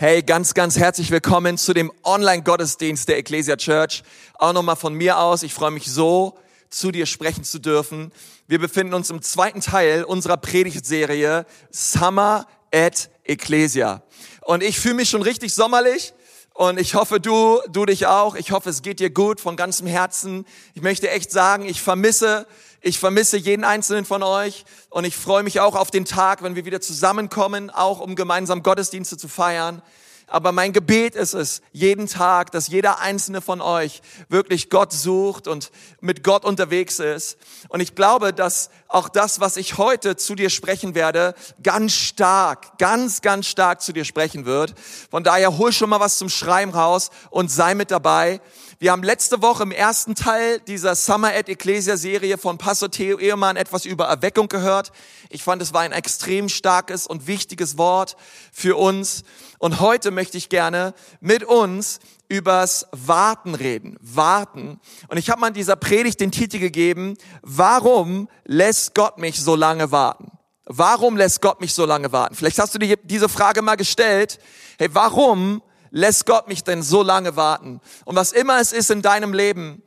Hey, ganz, ganz herzlich willkommen zu dem Online-Gottesdienst der Ecclesia Church. Auch nochmal von mir aus. Ich freue mich so, zu dir sprechen zu dürfen. Wir befinden uns im zweiten Teil unserer Predigtserie Summer at Ecclesia. Und ich fühle mich schon richtig sommerlich. Und ich hoffe, du, du dich auch. Ich hoffe, es geht dir gut von ganzem Herzen. Ich möchte echt sagen, ich vermisse ich vermisse jeden einzelnen von euch und ich freue mich auch auf den Tag, wenn wir wieder zusammenkommen, auch um gemeinsam Gottesdienste zu feiern. Aber mein Gebet ist es, jeden Tag, dass jeder einzelne von euch wirklich Gott sucht und mit Gott unterwegs ist. Und ich glaube, dass auch das, was ich heute zu dir sprechen werde, ganz stark, ganz, ganz stark zu dir sprechen wird. Von daher hol schon mal was zum Schreiben raus und sei mit dabei. Wir haben letzte Woche im ersten Teil dieser Summer at Ecclesia Serie von Pastor Theo Ehemann etwas über Erweckung gehört. Ich fand, es war ein extrem starkes und wichtiges Wort für uns. Und heute möchte ich gerne mit uns übers Warten reden. Warten. Und ich habe mal in dieser Predigt den Titel gegeben, warum lässt Gott mich so lange warten? Warum lässt Gott mich so lange warten? Vielleicht hast du dir diese Frage mal gestellt. Hey, warum lässt Gott mich denn so lange warten? Und was immer es ist in deinem Leben,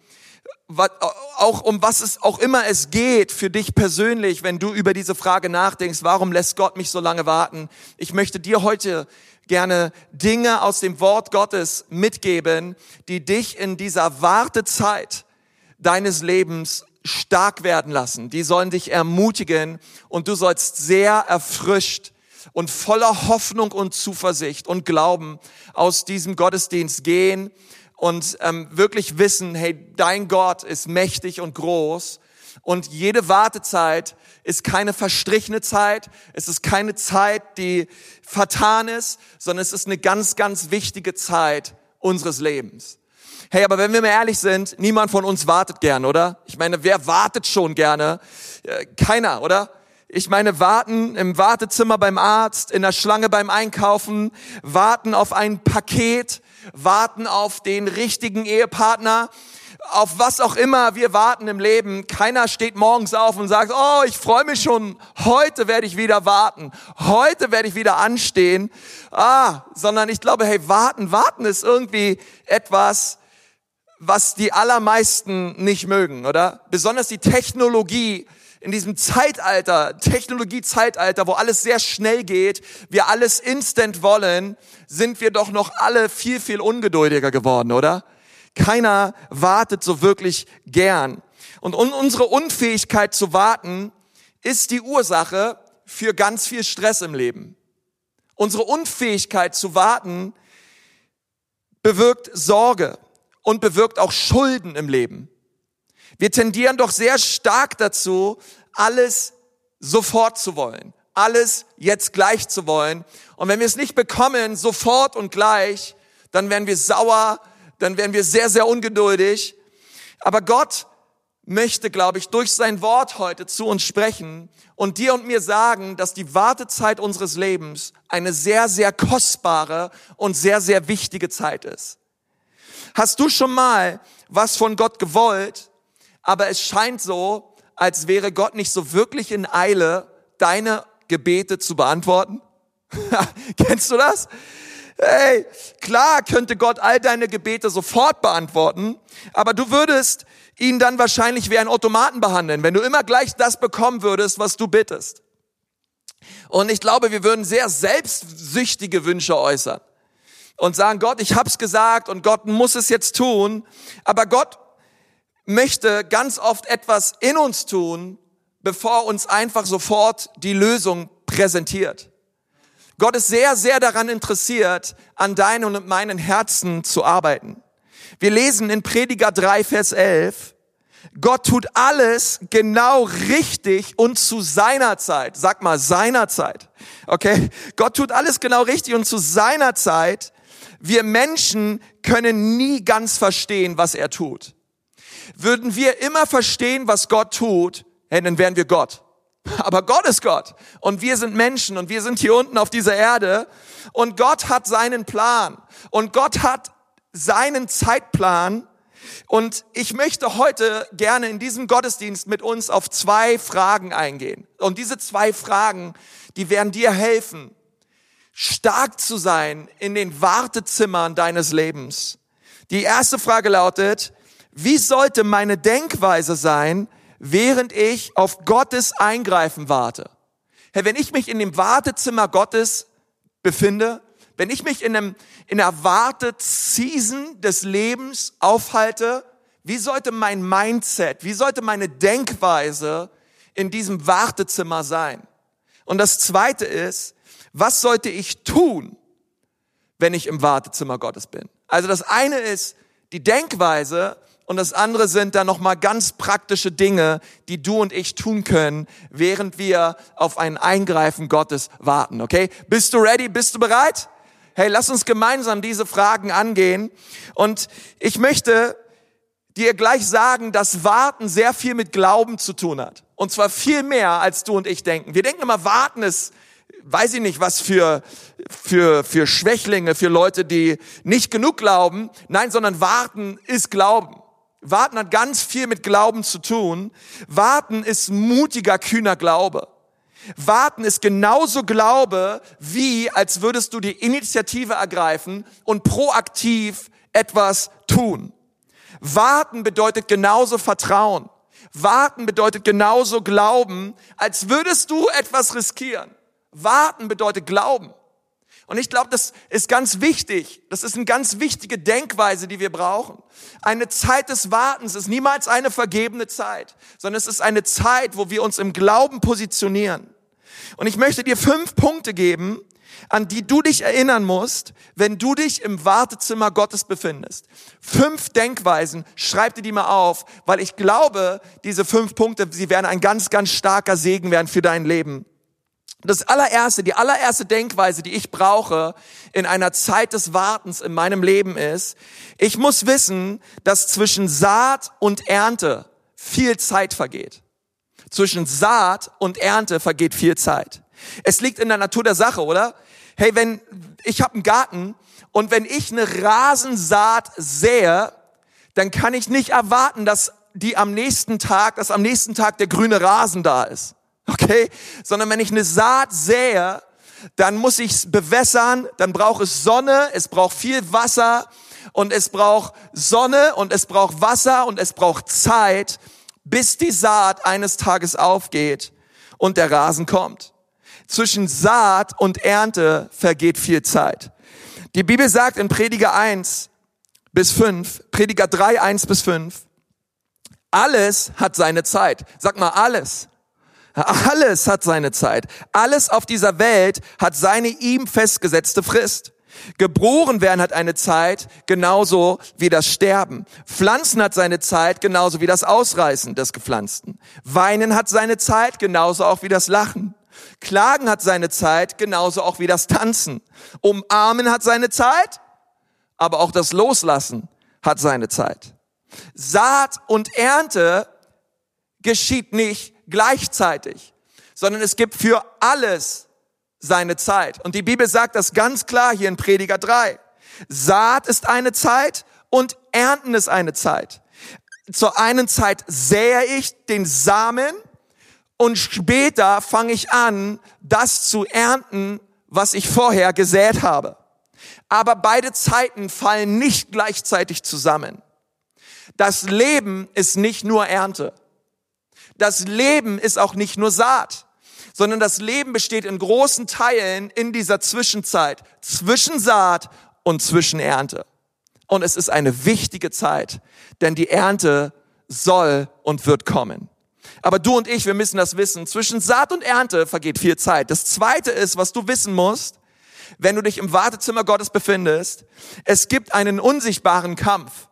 auch um was es auch immer es geht für dich persönlich, wenn du über diese Frage nachdenkst, warum lässt Gott mich so lange warten? Ich möchte dir heute gerne Dinge aus dem Wort Gottes mitgeben, die dich in dieser Wartezeit deines Lebens stark werden lassen. Die sollen dich ermutigen und du sollst sehr erfrischt und voller Hoffnung und Zuversicht und Glauben aus diesem Gottesdienst gehen und ähm, wirklich wissen, hey, dein Gott ist mächtig und groß und jede Wartezeit ist keine verstrichene Zeit, es ist keine Zeit, die vertan ist, sondern es ist eine ganz, ganz wichtige Zeit unseres Lebens. Hey, aber wenn wir mal ehrlich sind, niemand von uns wartet gern, oder? Ich meine, wer wartet schon gerne? Äh, keiner, oder? Ich meine, warten im Wartezimmer beim Arzt, in der Schlange beim Einkaufen, warten auf ein Paket, warten auf den richtigen Ehepartner, auf was auch immer wir warten im Leben. Keiner steht morgens auf und sagt, oh, ich freue mich schon, heute werde ich wieder warten, heute werde ich wieder anstehen. Ah, sondern ich glaube, hey, warten, warten ist irgendwie etwas, was die allermeisten nicht mögen, oder? Besonders die Technologie in diesem Zeitalter, Technologiezeitalter, wo alles sehr schnell geht, wir alles instant wollen, sind wir doch noch alle viel, viel ungeduldiger geworden, oder? Keiner wartet so wirklich gern. Und unsere Unfähigkeit zu warten ist die Ursache für ganz viel Stress im Leben. Unsere Unfähigkeit zu warten bewirkt Sorge und bewirkt auch Schulden im Leben. Wir tendieren doch sehr stark dazu, alles sofort zu wollen, alles jetzt gleich zu wollen. Und wenn wir es nicht bekommen, sofort und gleich, dann werden wir sauer, dann werden wir sehr, sehr ungeduldig. Aber Gott möchte, glaube ich, durch sein Wort heute zu uns sprechen und dir und mir sagen, dass die Wartezeit unseres Lebens eine sehr, sehr kostbare und sehr, sehr wichtige Zeit ist. Hast du schon mal was von Gott gewollt aber es scheint so, als wäre Gott nicht so wirklich in Eile, deine Gebete zu beantworten. Kennst du das? Hey, klar könnte Gott all deine Gebete sofort beantworten, aber du würdest ihn dann wahrscheinlich wie einen Automaten behandeln, wenn du immer gleich das bekommen würdest, was du bittest. Und ich glaube, wir würden sehr selbstsüchtige Wünsche äußern und sagen, Gott, ich hab's gesagt und Gott muss es jetzt tun, aber Gott möchte ganz oft etwas in uns tun, bevor uns einfach sofort die Lösung präsentiert. Gott ist sehr, sehr daran interessiert, an deinen und meinen Herzen zu arbeiten. Wir lesen in Prediger 3, Vers 11, Gott tut alles genau richtig und zu seiner Zeit. Sag mal, seiner Zeit. Okay? Gott tut alles genau richtig und zu seiner Zeit. Wir Menschen können nie ganz verstehen, was er tut. Würden wir immer verstehen, was Gott tut, dann wären wir Gott. Aber Gott ist Gott und wir sind Menschen und wir sind hier unten auf dieser Erde und Gott hat seinen Plan und Gott hat seinen Zeitplan und ich möchte heute gerne in diesem Gottesdienst mit uns auf zwei Fragen eingehen. Und diese zwei Fragen, die werden dir helfen, stark zu sein in den Wartezimmern deines Lebens. Die erste Frage lautet, wie sollte meine Denkweise sein, während ich auf Gottes Eingreifen warte? Herr, wenn ich mich in dem Wartezimmer Gottes befinde, wenn ich mich in, einem, in einer Warteseason des Lebens aufhalte, wie sollte mein Mindset, wie sollte meine Denkweise in diesem Wartezimmer sein? Und das zweite ist, was sollte ich tun, wenn ich im Wartezimmer Gottes bin? Also das eine ist die Denkweise und das andere sind dann nochmal ganz praktische Dinge, die du und ich tun können, während wir auf ein Eingreifen Gottes warten. Okay? Bist du ready? Bist du bereit? Hey, lass uns gemeinsam diese Fragen angehen. Und ich möchte dir gleich sagen, dass Warten sehr viel mit Glauben zu tun hat. Und zwar viel mehr, als du und ich denken. Wir denken immer, Warten ist, weiß ich nicht, was für, für, für Schwächlinge, für Leute, die nicht genug glauben. Nein, sondern Warten ist Glauben. Warten hat ganz viel mit Glauben zu tun. Warten ist mutiger, kühner Glaube. Warten ist genauso Glaube, wie als würdest du die Initiative ergreifen und proaktiv etwas tun. Warten bedeutet genauso Vertrauen. Warten bedeutet genauso Glauben, als würdest du etwas riskieren. Warten bedeutet Glauben. Und ich glaube, das ist ganz wichtig. Das ist eine ganz wichtige Denkweise, die wir brauchen. Eine Zeit des Wartens ist niemals eine vergebene Zeit, sondern es ist eine Zeit, wo wir uns im Glauben positionieren. Und ich möchte dir fünf Punkte geben, an die du dich erinnern musst, wenn du dich im Wartezimmer Gottes befindest. Fünf Denkweisen, schreib dir die mal auf, weil ich glaube, diese fünf Punkte, sie werden ein ganz, ganz starker Segen werden für dein Leben. Das allererste, die allererste Denkweise, die ich brauche in einer Zeit des Wartens in meinem Leben ist, ich muss wissen, dass zwischen Saat und Ernte viel Zeit vergeht. Zwischen Saat und Ernte vergeht viel Zeit. Es liegt in der Natur der Sache, oder? Hey, wenn ich habe einen Garten und wenn ich eine Rasensaat sähe, dann kann ich nicht erwarten, dass die am nächsten Tag, dass am nächsten Tag der grüne Rasen da ist. Okay? Sondern wenn ich eine Saat sähe, dann muss ich es bewässern, dann braucht es Sonne, es braucht viel Wasser und es braucht Sonne und es braucht Wasser und es braucht Zeit, bis die Saat eines Tages aufgeht und der Rasen kommt. Zwischen Saat und Ernte vergeht viel Zeit. Die Bibel sagt in Prediger 1 bis 5, Prediger 3, 1 bis 5, alles hat seine Zeit. Sag mal alles. Alles hat seine Zeit. Alles auf dieser Welt hat seine ihm festgesetzte Frist. Geboren werden hat eine Zeit, genauso wie das Sterben. Pflanzen hat seine Zeit, genauso wie das Ausreißen des Gepflanzten. Weinen hat seine Zeit, genauso auch wie das Lachen. Klagen hat seine Zeit, genauso auch wie das Tanzen. Umarmen hat seine Zeit, aber auch das Loslassen hat seine Zeit. Saat und Ernte geschieht nicht gleichzeitig, sondern es gibt für alles seine Zeit. Und die Bibel sagt das ganz klar hier in Prediger 3. Saat ist eine Zeit und Ernten ist eine Zeit. Zur einen Zeit sähe ich den Samen und später fange ich an, das zu ernten, was ich vorher gesät habe. Aber beide Zeiten fallen nicht gleichzeitig zusammen. Das Leben ist nicht nur Ernte. Das Leben ist auch nicht nur Saat sondern das Leben besteht in großen Teilen in dieser Zwischenzeit, zwischen Saat und zwischen Ernte. Und es ist eine wichtige Zeit, denn die Ernte soll und wird kommen. Aber du und ich, wir müssen das wissen. Zwischen Saat und Ernte vergeht viel Zeit. Das zweite ist, was du wissen musst, wenn du dich im Wartezimmer Gottes befindest, es gibt einen unsichtbaren Kampf.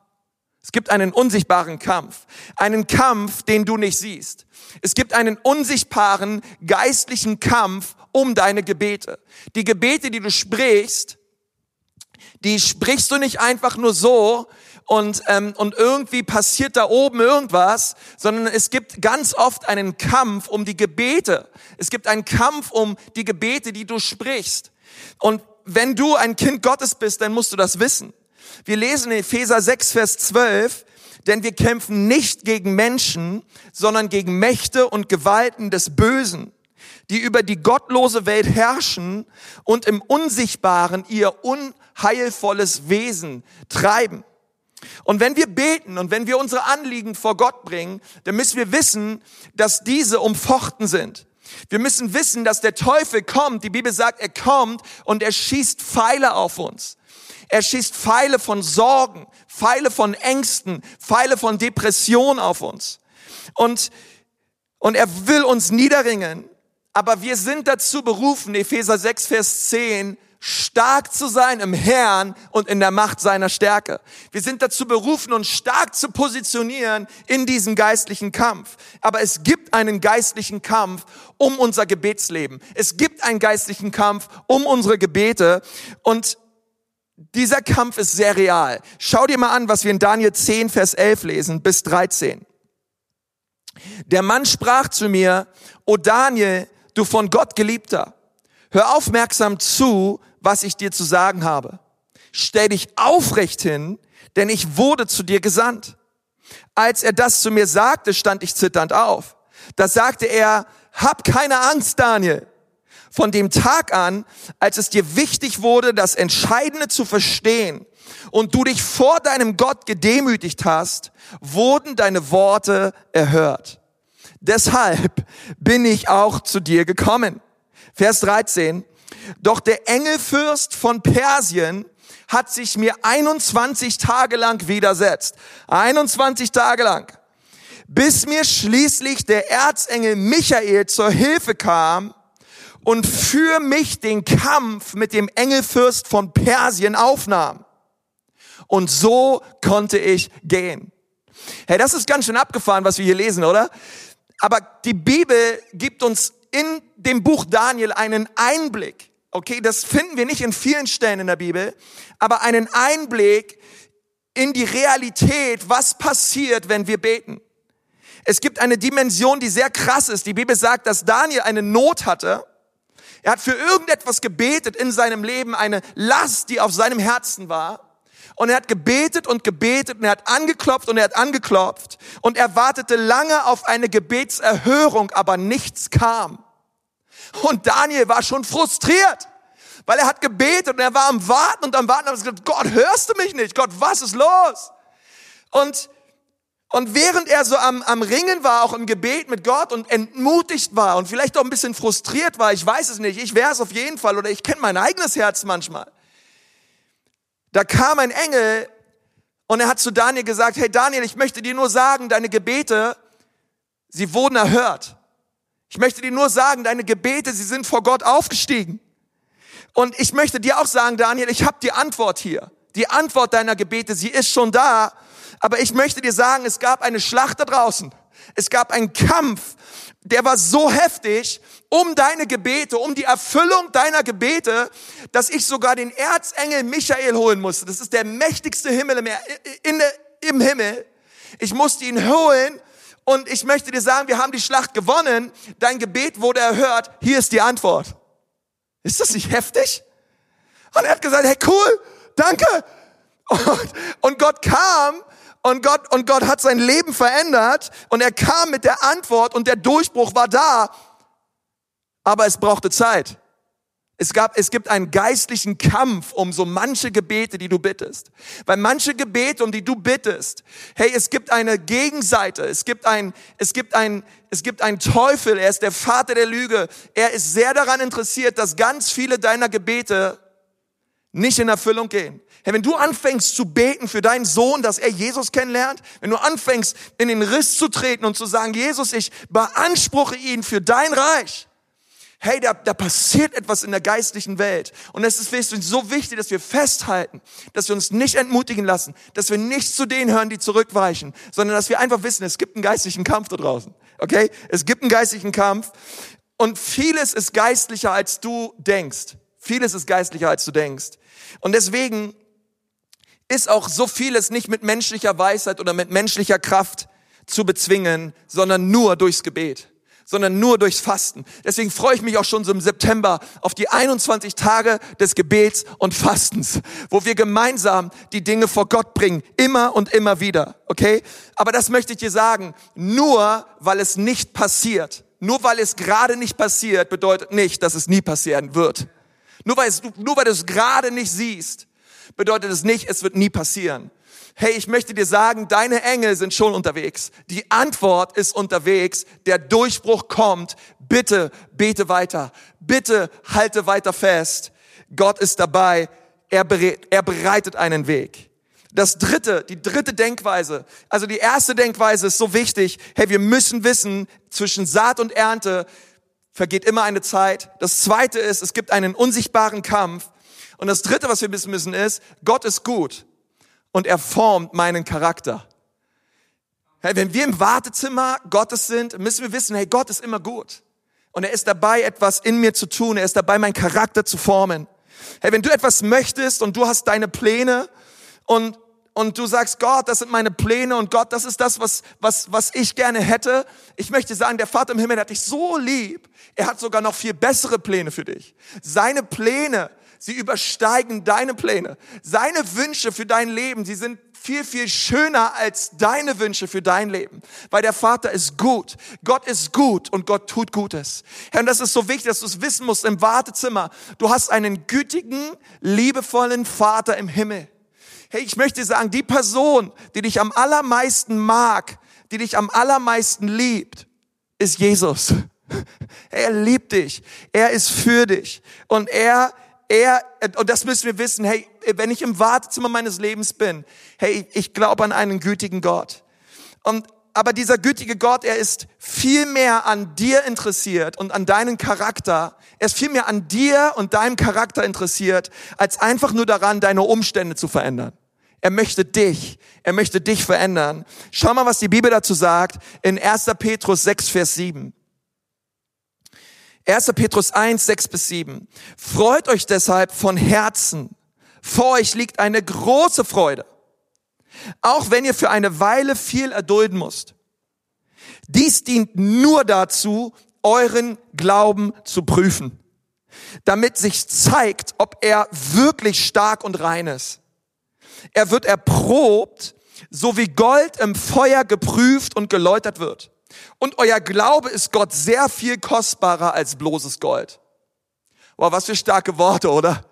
Es gibt einen unsichtbaren Kampf. Einen Kampf, den du nicht siehst. Es gibt einen unsichtbaren geistlichen Kampf um deine Gebete. Die Gebete, die du sprichst, die sprichst du nicht einfach nur so und, ähm, und irgendwie passiert da oben irgendwas, sondern es gibt ganz oft einen Kampf um die Gebete. Es gibt einen Kampf um die Gebete, die du sprichst. Und wenn du ein Kind Gottes bist, dann musst du das wissen. Wir lesen in Epheser 6, Vers 12, denn wir kämpfen nicht gegen Menschen, sondern gegen Mächte und Gewalten des Bösen, die über die gottlose Welt herrschen und im Unsichtbaren ihr unheilvolles Wesen treiben. Und wenn wir beten und wenn wir unsere Anliegen vor Gott bringen, dann müssen wir wissen, dass diese umfochten sind. Wir müssen wissen, dass der Teufel kommt. Die Bibel sagt, er kommt und er schießt Pfeile auf uns. Er schießt Pfeile von Sorgen, Pfeile von Ängsten, Pfeile von Depression auf uns. Und, und er will uns niederringen. Aber wir sind dazu berufen, Epheser 6, Vers 10, stark zu sein im Herrn und in der Macht seiner Stärke. Wir sind dazu berufen, uns stark zu positionieren in diesem geistlichen Kampf. Aber es gibt einen geistlichen Kampf um unser Gebetsleben. Es gibt einen geistlichen Kampf um unsere Gebete und dieser Kampf ist sehr real. Schau dir mal an, was wir in Daniel 10, Vers 11 lesen bis 13. Der Mann sprach zu mir, O Daniel, du von Gott geliebter, hör aufmerksam zu, was ich dir zu sagen habe. Stell dich aufrecht hin, denn ich wurde zu dir gesandt. Als er das zu mir sagte, stand ich zitternd auf. Da sagte er, hab keine Angst, Daniel. Von dem Tag an, als es dir wichtig wurde, das Entscheidende zu verstehen und du dich vor deinem Gott gedemütigt hast, wurden deine Worte erhört. Deshalb bin ich auch zu dir gekommen. Vers 13. Doch der Engelfürst von Persien hat sich mir 21 Tage lang widersetzt. 21 Tage lang. Bis mir schließlich der Erzengel Michael zur Hilfe kam und für mich den Kampf mit dem Engelfürst von Persien aufnahm. Und so konnte ich gehen. Hey, das ist ganz schön abgefahren, was wir hier lesen, oder? Aber die Bibel gibt uns in dem Buch Daniel einen Einblick Okay, das finden wir nicht in vielen Stellen in der Bibel, aber einen Einblick in die Realität, was passiert, wenn wir beten. Es gibt eine Dimension, die sehr krass ist. Die Bibel sagt, dass Daniel eine Not hatte. Er hat für irgendetwas gebetet in seinem Leben, eine Last, die auf seinem Herzen war. Und er hat gebetet und gebetet und er hat angeklopft und er hat angeklopft und er wartete lange auf eine Gebetserhörung, aber nichts kam. Und Daniel war schon frustriert, weil er hat gebetet und er war am Warten und am Warten und hat gesagt, Gott, hörst du mich nicht? Gott, was ist los? Und, und während er so am, am Ringen war, auch im Gebet mit Gott und entmutigt war und vielleicht auch ein bisschen frustriert war, ich weiß es nicht, ich wäre es auf jeden Fall oder ich kenne mein eigenes Herz manchmal. Da kam ein Engel und er hat zu Daniel gesagt, hey Daniel, ich möchte dir nur sagen, deine Gebete, sie wurden erhört. Ich möchte dir nur sagen, deine Gebete, sie sind vor Gott aufgestiegen. Und ich möchte dir auch sagen, Daniel, ich habe die Antwort hier. Die Antwort deiner Gebete, sie ist schon da. Aber ich möchte dir sagen, es gab eine Schlacht da draußen. Es gab einen Kampf, der war so heftig um deine Gebete, um die Erfüllung deiner Gebete, dass ich sogar den Erzengel Michael holen musste. Das ist der mächtigste Himmel im, in, im Himmel. Ich musste ihn holen und ich möchte dir sagen, wir haben die Schlacht gewonnen. Dein Gebet wurde erhört. Hier ist die Antwort. Ist das nicht heftig? Und er hat gesagt, hey cool, danke. Und, und Gott kam und Gott, und Gott hat sein Leben verändert und er kam mit der Antwort und der Durchbruch war da. Aber es brauchte Zeit. Es gab, es gibt einen geistlichen Kampf um so manche Gebete, die du bittest. Weil manche Gebete, um die du bittest, hey, es gibt eine Gegenseite, es gibt ein, es gibt ein, es gibt einen Teufel, er ist der Vater der Lüge. Er ist sehr daran interessiert, dass ganz viele deiner Gebete nicht in Erfüllung gehen. Hey, wenn du anfängst zu beten für deinen Sohn, dass er Jesus kennenlernt, wenn du anfängst in den Riss zu treten und zu sagen, Jesus, ich beanspruche ihn für dein Reich, hey, da, da passiert etwas in der geistlichen Welt. Und es ist so wichtig, dass wir festhalten, dass wir uns nicht entmutigen lassen, dass wir nicht zu denen hören, die zurückweichen, sondern dass wir einfach wissen, es gibt einen geistlichen Kampf da draußen. Okay? Es gibt einen geistlichen Kampf. Und vieles ist geistlicher, als du denkst. Vieles ist geistlicher, als du denkst. Und deswegen ist auch so vieles nicht mit menschlicher Weisheit oder mit menschlicher Kraft zu bezwingen, sondern nur durchs Gebet sondern nur durchs Fasten. Deswegen freue ich mich auch schon so im September auf die 21 Tage des Gebets und Fastens, wo wir gemeinsam die Dinge vor Gott bringen, immer und immer wieder, okay? Aber das möchte ich dir sagen, nur weil es nicht passiert, Nur weil es gerade nicht passiert, bedeutet nicht, dass es nie passieren wird. Nur weil, es, nur weil du es gerade nicht siehst, bedeutet es nicht, es wird nie passieren. Hey, ich möchte dir sagen, deine Engel sind schon unterwegs. Die Antwort ist unterwegs. Der Durchbruch kommt. Bitte bete weiter. Bitte halte weiter fest. Gott ist dabei. Er, berät, er bereitet einen Weg. Das dritte, die dritte Denkweise. Also die erste Denkweise ist so wichtig. Hey, wir müssen wissen, zwischen Saat und Ernte vergeht immer eine Zeit. Das zweite ist, es gibt einen unsichtbaren Kampf. Und das dritte, was wir wissen müssen, ist, Gott ist gut und er formt meinen Charakter. Hey, wenn wir im Wartezimmer Gottes sind, müssen wir wissen, hey, Gott ist immer gut. Und er ist dabei, etwas in mir zu tun. Er ist dabei, meinen Charakter zu formen. Hey, wenn du etwas möchtest und du hast deine Pläne und, und du sagst, Gott, das sind meine Pläne und Gott, das ist das, was, was, was ich gerne hätte. Ich möchte sagen, der Vater im Himmel hat dich so lieb. Er hat sogar noch viel bessere Pläne für dich. Seine Pläne Sie übersteigen deine Pläne. Seine Wünsche für dein Leben, sie sind viel, viel schöner als deine Wünsche für dein Leben. Weil der Vater ist gut. Gott ist gut und Gott tut Gutes. Herr, und das ist so wichtig, dass du es wissen musst im Wartezimmer. Du hast einen gütigen, liebevollen Vater im Himmel. Hey, ich möchte sagen, die Person, die dich am allermeisten mag, die dich am allermeisten liebt, ist Jesus. Er liebt dich. Er ist für dich. Und er er, und das müssen wir wissen, hey, wenn ich im Wartezimmer meines Lebens bin, hey, ich glaube an einen gütigen Gott. Und, aber dieser gütige Gott, er ist viel mehr an dir interessiert und an deinen Charakter. Er ist viel mehr an dir und deinem Charakter interessiert, als einfach nur daran, deine Umstände zu verändern. Er möchte dich, er möchte dich verändern. Schau mal, was die Bibel dazu sagt in 1. Petrus 6, Vers 7. 1. Petrus 1, 6 bis 7. Freut euch deshalb von Herzen. Vor euch liegt eine große Freude. Auch wenn ihr für eine Weile viel erdulden müsst. Dies dient nur dazu, euren Glauben zu prüfen, damit sich zeigt, ob er wirklich stark und rein ist. Er wird erprobt, so wie Gold im Feuer geprüft und geläutert wird. Und euer Glaube ist Gott sehr viel kostbarer als bloßes Gold. Wow, was für starke Worte, oder?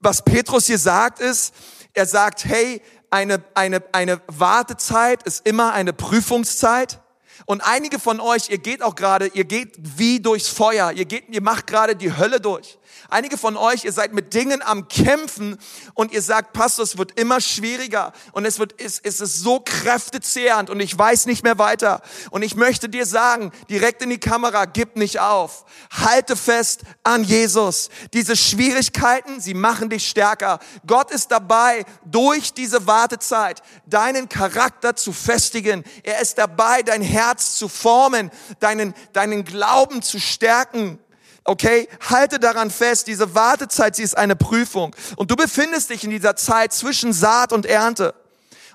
Was Petrus hier sagt ist, er sagt, hey, eine, eine, eine Wartezeit ist immer eine Prüfungszeit. Und einige von euch, ihr geht auch gerade, ihr geht wie durchs Feuer, ihr geht, ihr macht gerade die Hölle durch. Einige von euch, ihr seid mit Dingen am Kämpfen und ihr sagt, Pastor, es wird immer schwieriger und es wird, es, es ist so kräftezehrend und ich weiß nicht mehr weiter. Und ich möchte dir sagen, direkt in die Kamera, gib nicht auf. Halte fest an Jesus. Diese Schwierigkeiten, sie machen dich stärker. Gott ist dabei, durch diese Wartezeit deinen Charakter zu festigen. Er ist dabei, dein Herz zu formen, deinen, deinen Glauben zu stärken. Okay, halte daran fest, diese Wartezeit, sie ist eine Prüfung. Und du befindest dich in dieser Zeit zwischen Saat und Ernte.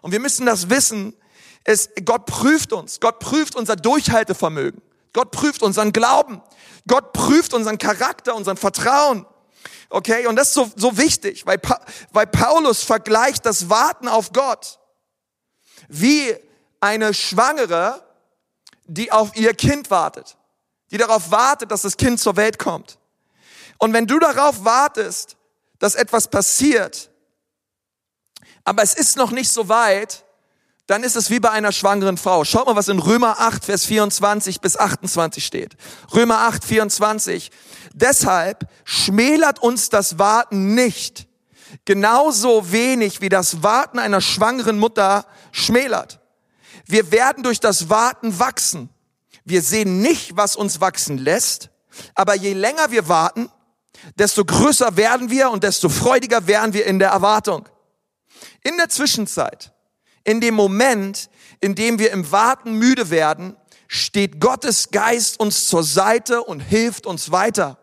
Und wir müssen das wissen, es, Gott prüft uns. Gott prüft unser Durchhaltevermögen. Gott prüft unseren Glauben. Gott prüft unseren Charakter, unseren Vertrauen. Okay, und das ist so, so wichtig, weil, weil Paulus vergleicht das Warten auf Gott wie eine Schwangere, die auf ihr Kind wartet die darauf wartet, dass das Kind zur Welt kommt. Und wenn du darauf wartest, dass etwas passiert, aber es ist noch nicht so weit, dann ist es wie bei einer schwangeren Frau. Schaut mal, was in Römer 8, Vers 24 bis 28 steht. Römer 8, 24. Deshalb schmälert uns das Warten nicht, genauso wenig wie das Warten einer schwangeren Mutter schmälert. Wir werden durch das Warten wachsen. Wir sehen nicht, was uns wachsen lässt, aber je länger wir warten, desto größer werden wir und desto freudiger werden wir in der Erwartung. In der Zwischenzeit, in dem Moment, in dem wir im Warten müde werden, steht Gottes Geist uns zur Seite und hilft uns weiter.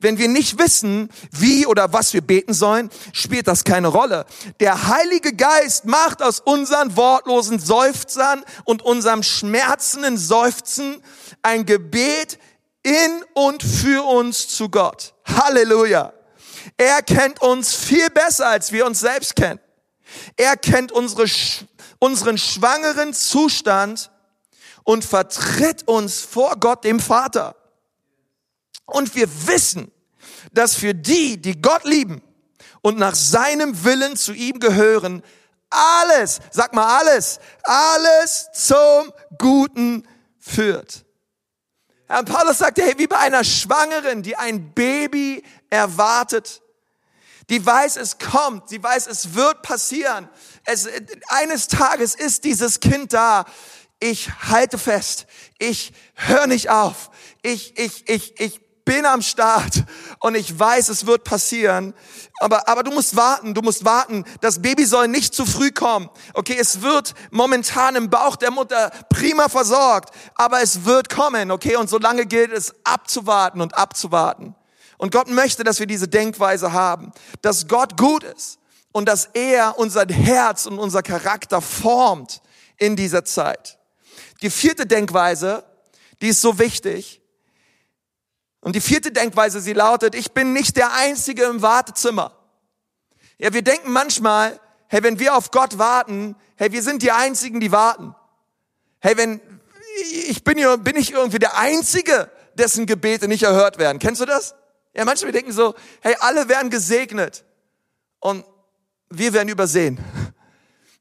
Wenn wir nicht wissen, wie oder was wir beten sollen, spielt das keine Rolle. Der Heilige Geist macht aus unseren wortlosen Seufzern und unserem schmerzenden Seufzen ein Gebet in und für uns zu Gott. Halleluja. Er kennt uns viel besser, als wir uns selbst kennen. Er kennt unsere, unseren schwangeren Zustand und vertritt uns vor Gott dem Vater. Und wir wissen, dass für die, die Gott lieben und nach seinem Willen zu ihm gehören, alles, sag mal alles, alles zum Guten führt. Herr Paulus sagte, hey, wie bei einer Schwangeren, die ein Baby erwartet, die weiß, es kommt, sie weiß, es wird passieren. Es, eines Tages ist dieses Kind da. Ich halte fest. Ich höre nicht auf. Ich, ich, ich, ich bin am Start und ich weiß, es wird passieren. Aber, aber du musst warten, du musst warten. Das Baby soll nicht zu früh kommen. Okay, es wird momentan im Bauch der Mutter prima versorgt, aber es wird kommen. Okay, und solange gilt es abzuwarten und abzuwarten. Und Gott möchte, dass wir diese Denkweise haben, dass Gott gut ist und dass er unser Herz und unser Charakter formt in dieser Zeit. Die vierte Denkweise, die ist so wichtig, und die vierte Denkweise, sie lautet, ich bin nicht der Einzige im Wartezimmer. Ja, wir denken manchmal, hey, wenn wir auf Gott warten, hey, wir sind die Einzigen, die warten. Hey, wenn, ich bin, hier, bin ich irgendwie der Einzige, dessen Gebete nicht erhört werden. Kennst du das? Ja, manchmal denken so, hey, alle werden gesegnet und wir werden übersehen.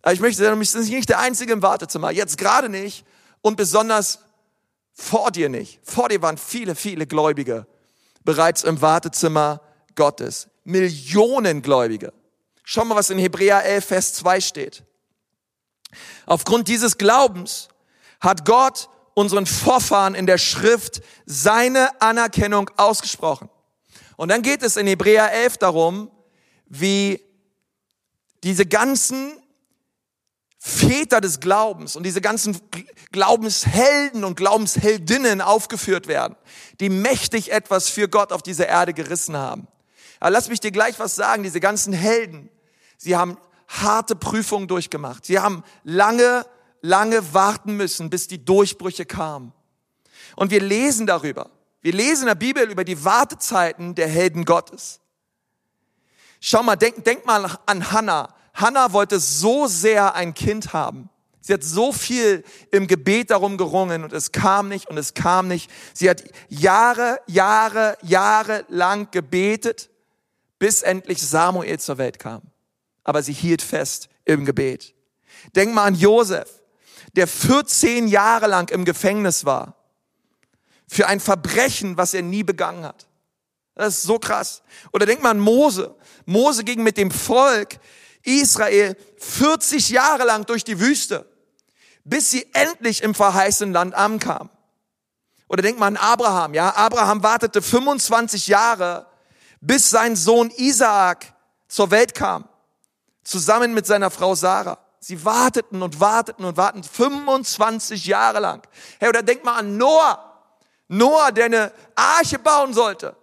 Aber ich möchte sagen, ich bin nicht der Einzige im Wartezimmer. Jetzt gerade nicht und besonders vor dir nicht. Vor dir waren viele, viele Gläubige bereits im Wartezimmer Gottes. Millionen Gläubige. Schau mal, was in Hebräer 11, Vers 2 steht. Aufgrund dieses Glaubens hat Gott unseren Vorfahren in der Schrift seine Anerkennung ausgesprochen. Und dann geht es in Hebräer 11 darum, wie diese ganzen Väter des Glaubens und diese ganzen Glaubenshelden und Glaubensheldinnen aufgeführt werden, die mächtig etwas für Gott auf dieser Erde gerissen haben. Aber lass mich dir gleich was sagen, diese ganzen Helden, sie haben harte Prüfungen durchgemacht. Sie haben lange, lange warten müssen, bis die Durchbrüche kamen. Und wir lesen darüber. Wir lesen in der Bibel über die Wartezeiten der Helden Gottes. Schau mal, denk, denk mal an Hannah. Hannah wollte so sehr ein Kind haben. Sie hat so viel im Gebet darum gerungen und es kam nicht und es kam nicht. Sie hat Jahre, Jahre, Jahre lang gebetet, bis endlich Samuel zur Welt kam. Aber sie hielt fest im Gebet. Denk mal an Josef, der 14 Jahre lang im Gefängnis war. Für ein Verbrechen, was er nie begangen hat. Das ist so krass. Oder denk mal an Mose. Mose ging mit dem Volk Israel 40 Jahre lang durch die Wüste, bis sie endlich im verheißenen Land ankamen. Oder denk mal an Abraham, ja? Abraham wartete 25 Jahre, bis sein Sohn Isaak zur Welt kam, zusammen mit seiner Frau Sarah. Sie warteten und warteten und warteten 25 Jahre lang. Hey, oder denk mal an Noah. Noah, der eine Arche bauen sollte.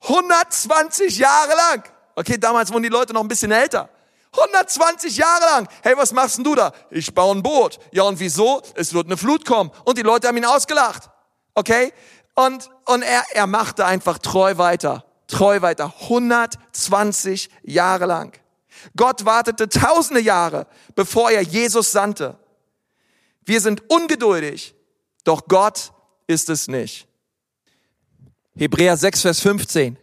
120 Jahre lang. Okay, damals wurden die Leute noch ein bisschen älter. 120 Jahre lang. Hey, was machst denn du da? Ich baue ein Boot. Ja, und wieso? Es wird eine Flut kommen. Und die Leute haben ihn ausgelacht. Okay? Und, und er, er machte einfach treu weiter. Treu weiter. 120 Jahre lang. Gott wartete tausende Jahre, bevor er Jesus sandte. Wir sind ungeduldig, doch Gott ist es nicht. Hebräer 6, Vers 15.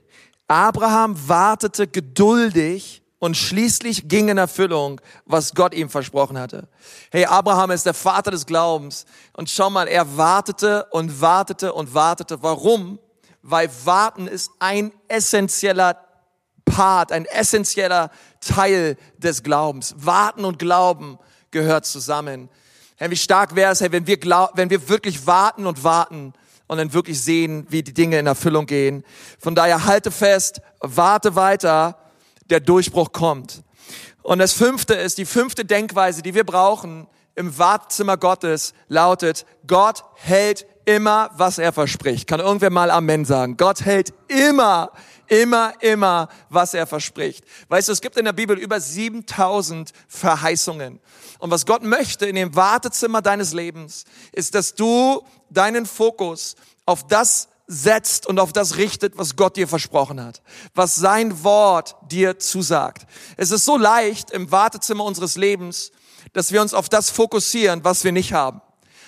Abraham wartete geduldig und schließlich ging in Erfüllung, was Gott ihm versprochen hatte. Hey, Abraham ist der Vater des Glaubens. Und schau mal, er wartete und wartete und wartete. Warum? Weil warten ist ein essentieller Part, ein essentieller Teil des Glaubens. Warten und Glauben gehört zusammen. Hey, wie stark wäre es, hey, wenn wir, glaub, wenn wir wirklich warten und warten und dann wirklich sehen, wie die Dinge in Erfüllung gehen. Von daher halte fest, warte weiter der Durchbruch kommt. Und das fünfte ist, die fünfte Denkweise, die wir brauchen im Wartezimmer Gottes, lautet, Gott hält immer, was er verspricht. Kann irgendwer mal Amen sagen? Gott hält immer, immer, immer, was er verspricht. Weißt du, es gibt in der Bibel über 7000 Verheißungen. Und was Gott möchte in dem Wartezimmer deines Lebens, ist, dass du deinen Fokus auf das setzt und auf das richtet, was Gott dir versprochen hat, was sein Wort dir zusagt. Es ist so leicht im Wartezimmer unseres Lebens, dass wir uns auf das fokussieren, was wir nicht haben.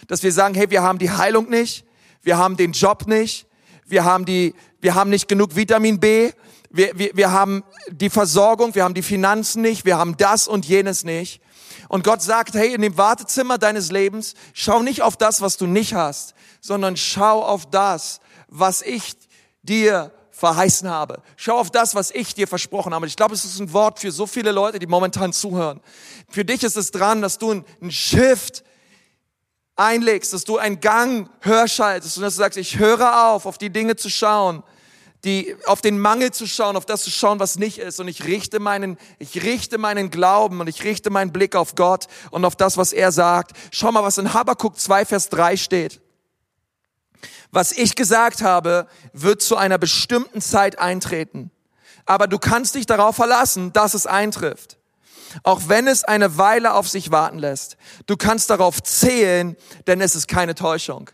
Dass wir sagen, hey, wir haben die Heilung nicht, wir haben den Job nicht, wir haben die, wir haben nicht genug Vitamin B, wir, wir, wir haben die Versorgung, wir haben die Finanzen nicht, wir haben das und jenes nicht. Und Gott sagt, hey, in dem Wartezimmer deines Lebens, schau nicht auf das, was du nicht hast, sondern schau auf das, was ich dir verheißen habe. Schau auf das, was ich dir versprochen habe. Ich glaube, es ist ein Wort für so viele Leute, die momentan zuhören. Für dich ist es dran, dass du ein Shift einlegst, dass du einen Gang hörschaltest und dass du sagst, ich höre auf, auf die Dinge zu schauen, die, auf den Mangel zu schauen, auf das zu schauen, was nicht ist. Und ich richte meinen, ich richte meinen Glauben und ich richte meinen Blick auf Gott und auf das, was er sagt. Schau mal, was in Habakkuk 2, Vers 3 steht. Was ich gesagt habe, wird zu einer bestimmten Zeit eintreten. Aber du kannst dich darauf verlassen, dass es eintrifft. Auch wenn es eine Weile auf sich warten lässt. Du kannst darauf zählen, denn es ist keine Täuschung.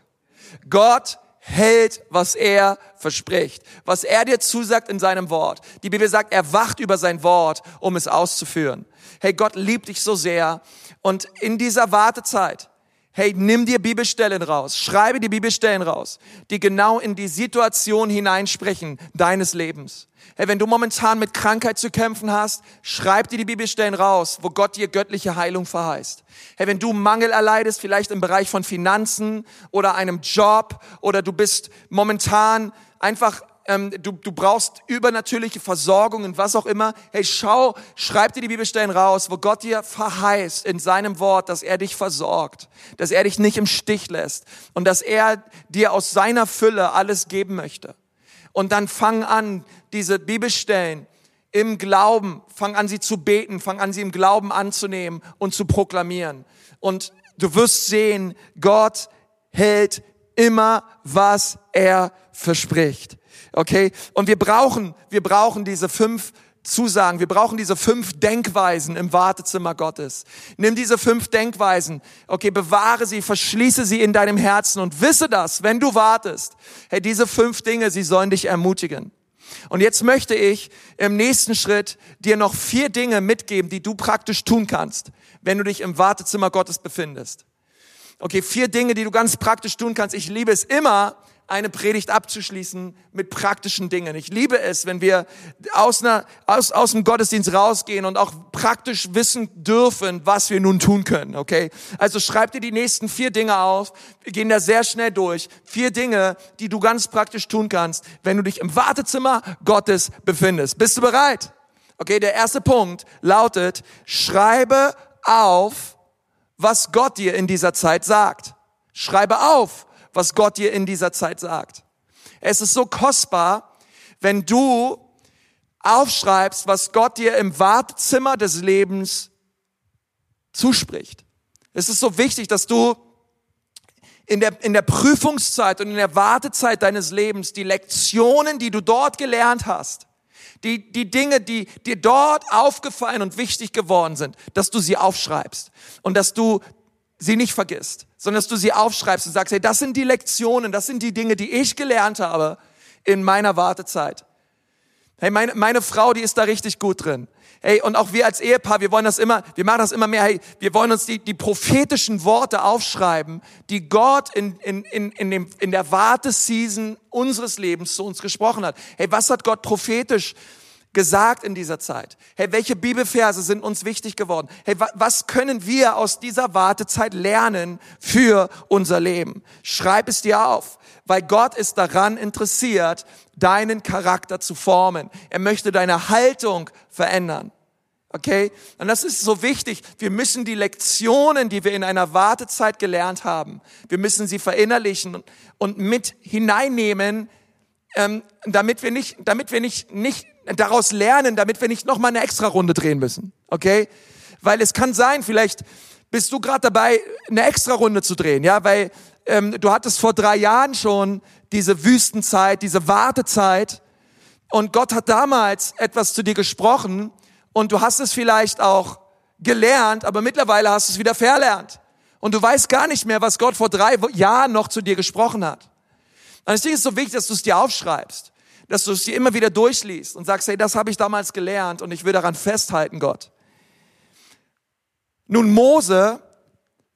Gott hält, was er verspricht, was er dir zusagt in seinem Wort. Die Bibel sagt, er wacht über sein Wort, um es auszuführen. Hey, Gott liebt dich so sehr und in dieser Wartezeit, hey, nimm dir Bibelstellen raus, schreibe die Bibelstellen raus, die genau in die Situation hineinsprechen deines Lebens. Hey, wenn du momentan mit Krankheit zu kämpfen hast, schreib dir die Bibelstellen raus, wo Gott dir göttliche Heilung verheißt. Hey, wenn du Mangel erleidest, vielleicht im Bereich von Finanzen oder einem Job oder du bist momentan einfach ähm, du, du brauchst übernatürliche Versorgung und was auch immer. Hey, schau, schreib dir die Bibelstellen raus, wo Gott dir verheißt in seinem Wort, dass er dich versorgt, dass er dich nicht im Stich lässt und dass er dir aus seiner Fülle alles geben möchte. Und dann fang an, diese Bibelstellen im Glauben, fang an sie zu beten, fang an sie im Glauben anzunehmen und zu proklamieren. Und du wirst sehen, Gott hält immer, was er verspricht. Okay? Und wir brauchen, wir brauchen diese fünf Zusagen. Wir brauchen diese fünf Denkweisen im Wartezimmer Gottes. Nimm diese fünf Denkweisen, okay, bewahre sie, verschließe sie in deinem Herzen und wisse das, wenn du wartest. Hey, diese fünf Dinge, sie sollen dich ermutigen. Und jetzt möchte ich im nächsten Schritt dir noch vier Dinge mitgeben, die du praktisch tun kannst, wenn du dich im Wartezimmer Gottes befindest. Okay, vier Dinge, die du ganz praktisch tun kannst. Ich liebe es immer, eine Predigt abzuschließen mit praktischen Dingen. Ich liebe es, wenn wir aus, einer, aus, aus dem Gottesdienst rausgehen und auch praktisch wissen dürfen, was wir nun tun können. Okay? Also schreib dir die nächsten vier Dinge auf. Wir gehen da sehr schnell durch. Vier Dinge, die du ganz praktisch tun kannst, wenn du dich im Wartezimmer Gottes befindest. Bist du bereit? Okay, der erste Punkt lautet, schreibe auf, was Gott dir in dieser Zeit sagt. Schreibe auf, was Gott dir in dieser Zeit sagt. Es ist so kostbar, wenn du aufschreibst, was Gott dir im Wartezimmer des Lebens zuspricht. Es ist so wichtig, dass du in der, in der Prüfungszeit und in der Wartezeit deines Lebens die Lektionen, die du dort gelernt hast, die, die Dinge, die dir dort aufgefallen und wichtig geworden sind, dass du sie aufschreibst und dass du sie nicht vergisst, sondern dass du sie aufschreibst und sagst, hey, das sind die Lektionen, das sind die Dinge, die ich gelernt habe in meiner Wartezeit. Hey, meine, meine Frau, die ist da richtig gut drin. Hey, und auch wir als Ehepaar, wir wollen das immer, wir machen das immer mehr. Hey, wir wollen uns die, die prophetischen Worte aufschreiben, die Gott in, in, in, in, dem, in der Warteseason unseres Lebens zu uns gesprochen hat. Hey, was hat Gott prophetisch gesagt in dieser Zeit? Hey, welche Bibelverse sind uns wichtig geworden? Hey, was können wir aus dieser Wartezeit lernen für unser Leben? Schreib es dir auf, weil Gott ist daran interessiert, deinen Charakter zu formen. Er möchte deine Haltung verändern. Okay? Und das ist so wichtig. Wir müssen die Lektionen, die wir in einer Wartezeit gelernt haben, wir müssen sie verinnerlichen und mit hineinnehmen, ähm, damit wir nicht, damit wir nicht, nicht daraus lernen, damit wir nicht nochmal eine extra Runde drehen müssen. Okay? Weil es kann sein, vielleicht bist du gerade dabei, eine extra Runde zu drehen, ja, weil ähm, du hattest vor drei Jahren schon diese Wüstenzeit, diese Wartezeit und Gott hat damals etwas zu dir gesprochen und du hast es vielleicht auch gelernt, aber mittlerweile hast du es wieder verlernt und du weißt gar nicht mehr, was Gott vor drei Jahren noch zu dir gesprochen hat. Und deswegen ist es so wichtig, dass du es dir aufschreibst dass du es dir immer wieder durchliest und sagst, hey, das habe ich damals gelernt und ich will daran festhalten, Gott. Nun, Mose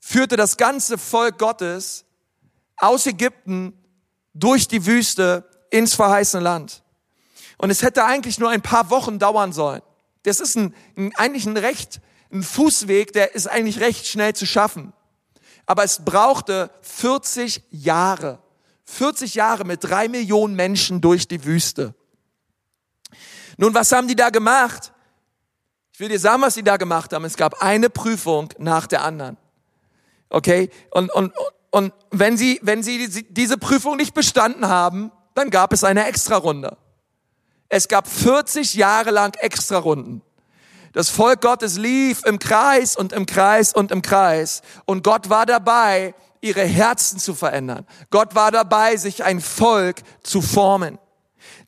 führte das ganze Volk Gottes aus Ägypten durch die Wüste ins verheißene Land. Und es hätte eigentlich nur ein paar Wochen dauern sollen. Das ist ein, ein, eigentlich ein recht, ein Fußweg, der ist eigentlich recht schnell zu schaffen. Aber es brauchte 40 Jahre. 40 Jahre mit drei Millionen Menschen durch die Wüste. Nun, was haben die da gemacht? Ich will dir sagen, was sie da gemacht haben. Es gab eine Prüfung nach der anderen. Okay? Und, und, und wenn sie, wenn sie diese Prüfung nicht bestanden haben, dann gab es eine Extrarunde. Es gab 40 Jahre lang Extrarunden. Das Volk Gottes lief im Kreis und im Kreis und im Kreis. Und Gott war dabei, ihre Herzen zu verändern. Gott war dabei, sich ein Volk zu formen.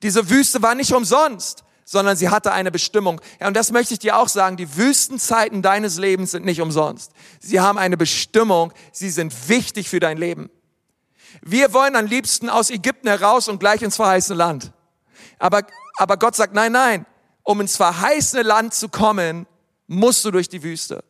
Diese Wüste war nicht umsonst, sondern sie hatte eine Bestimmung. Ja, und das möchte ich dir auch sagen. Die Wüstenzeiten deines Lebens sind nicht umsonst. Sie haben eine Bestimmung. Sie sind wichtig für dein Leben. Wir wollen am liebsten aus Ägypten heraus und gleich ins verheißene Land. Aber, aber Gott sagt, nein, nein, um ins verheißene Land zu kommen, musst du durch die Wüste.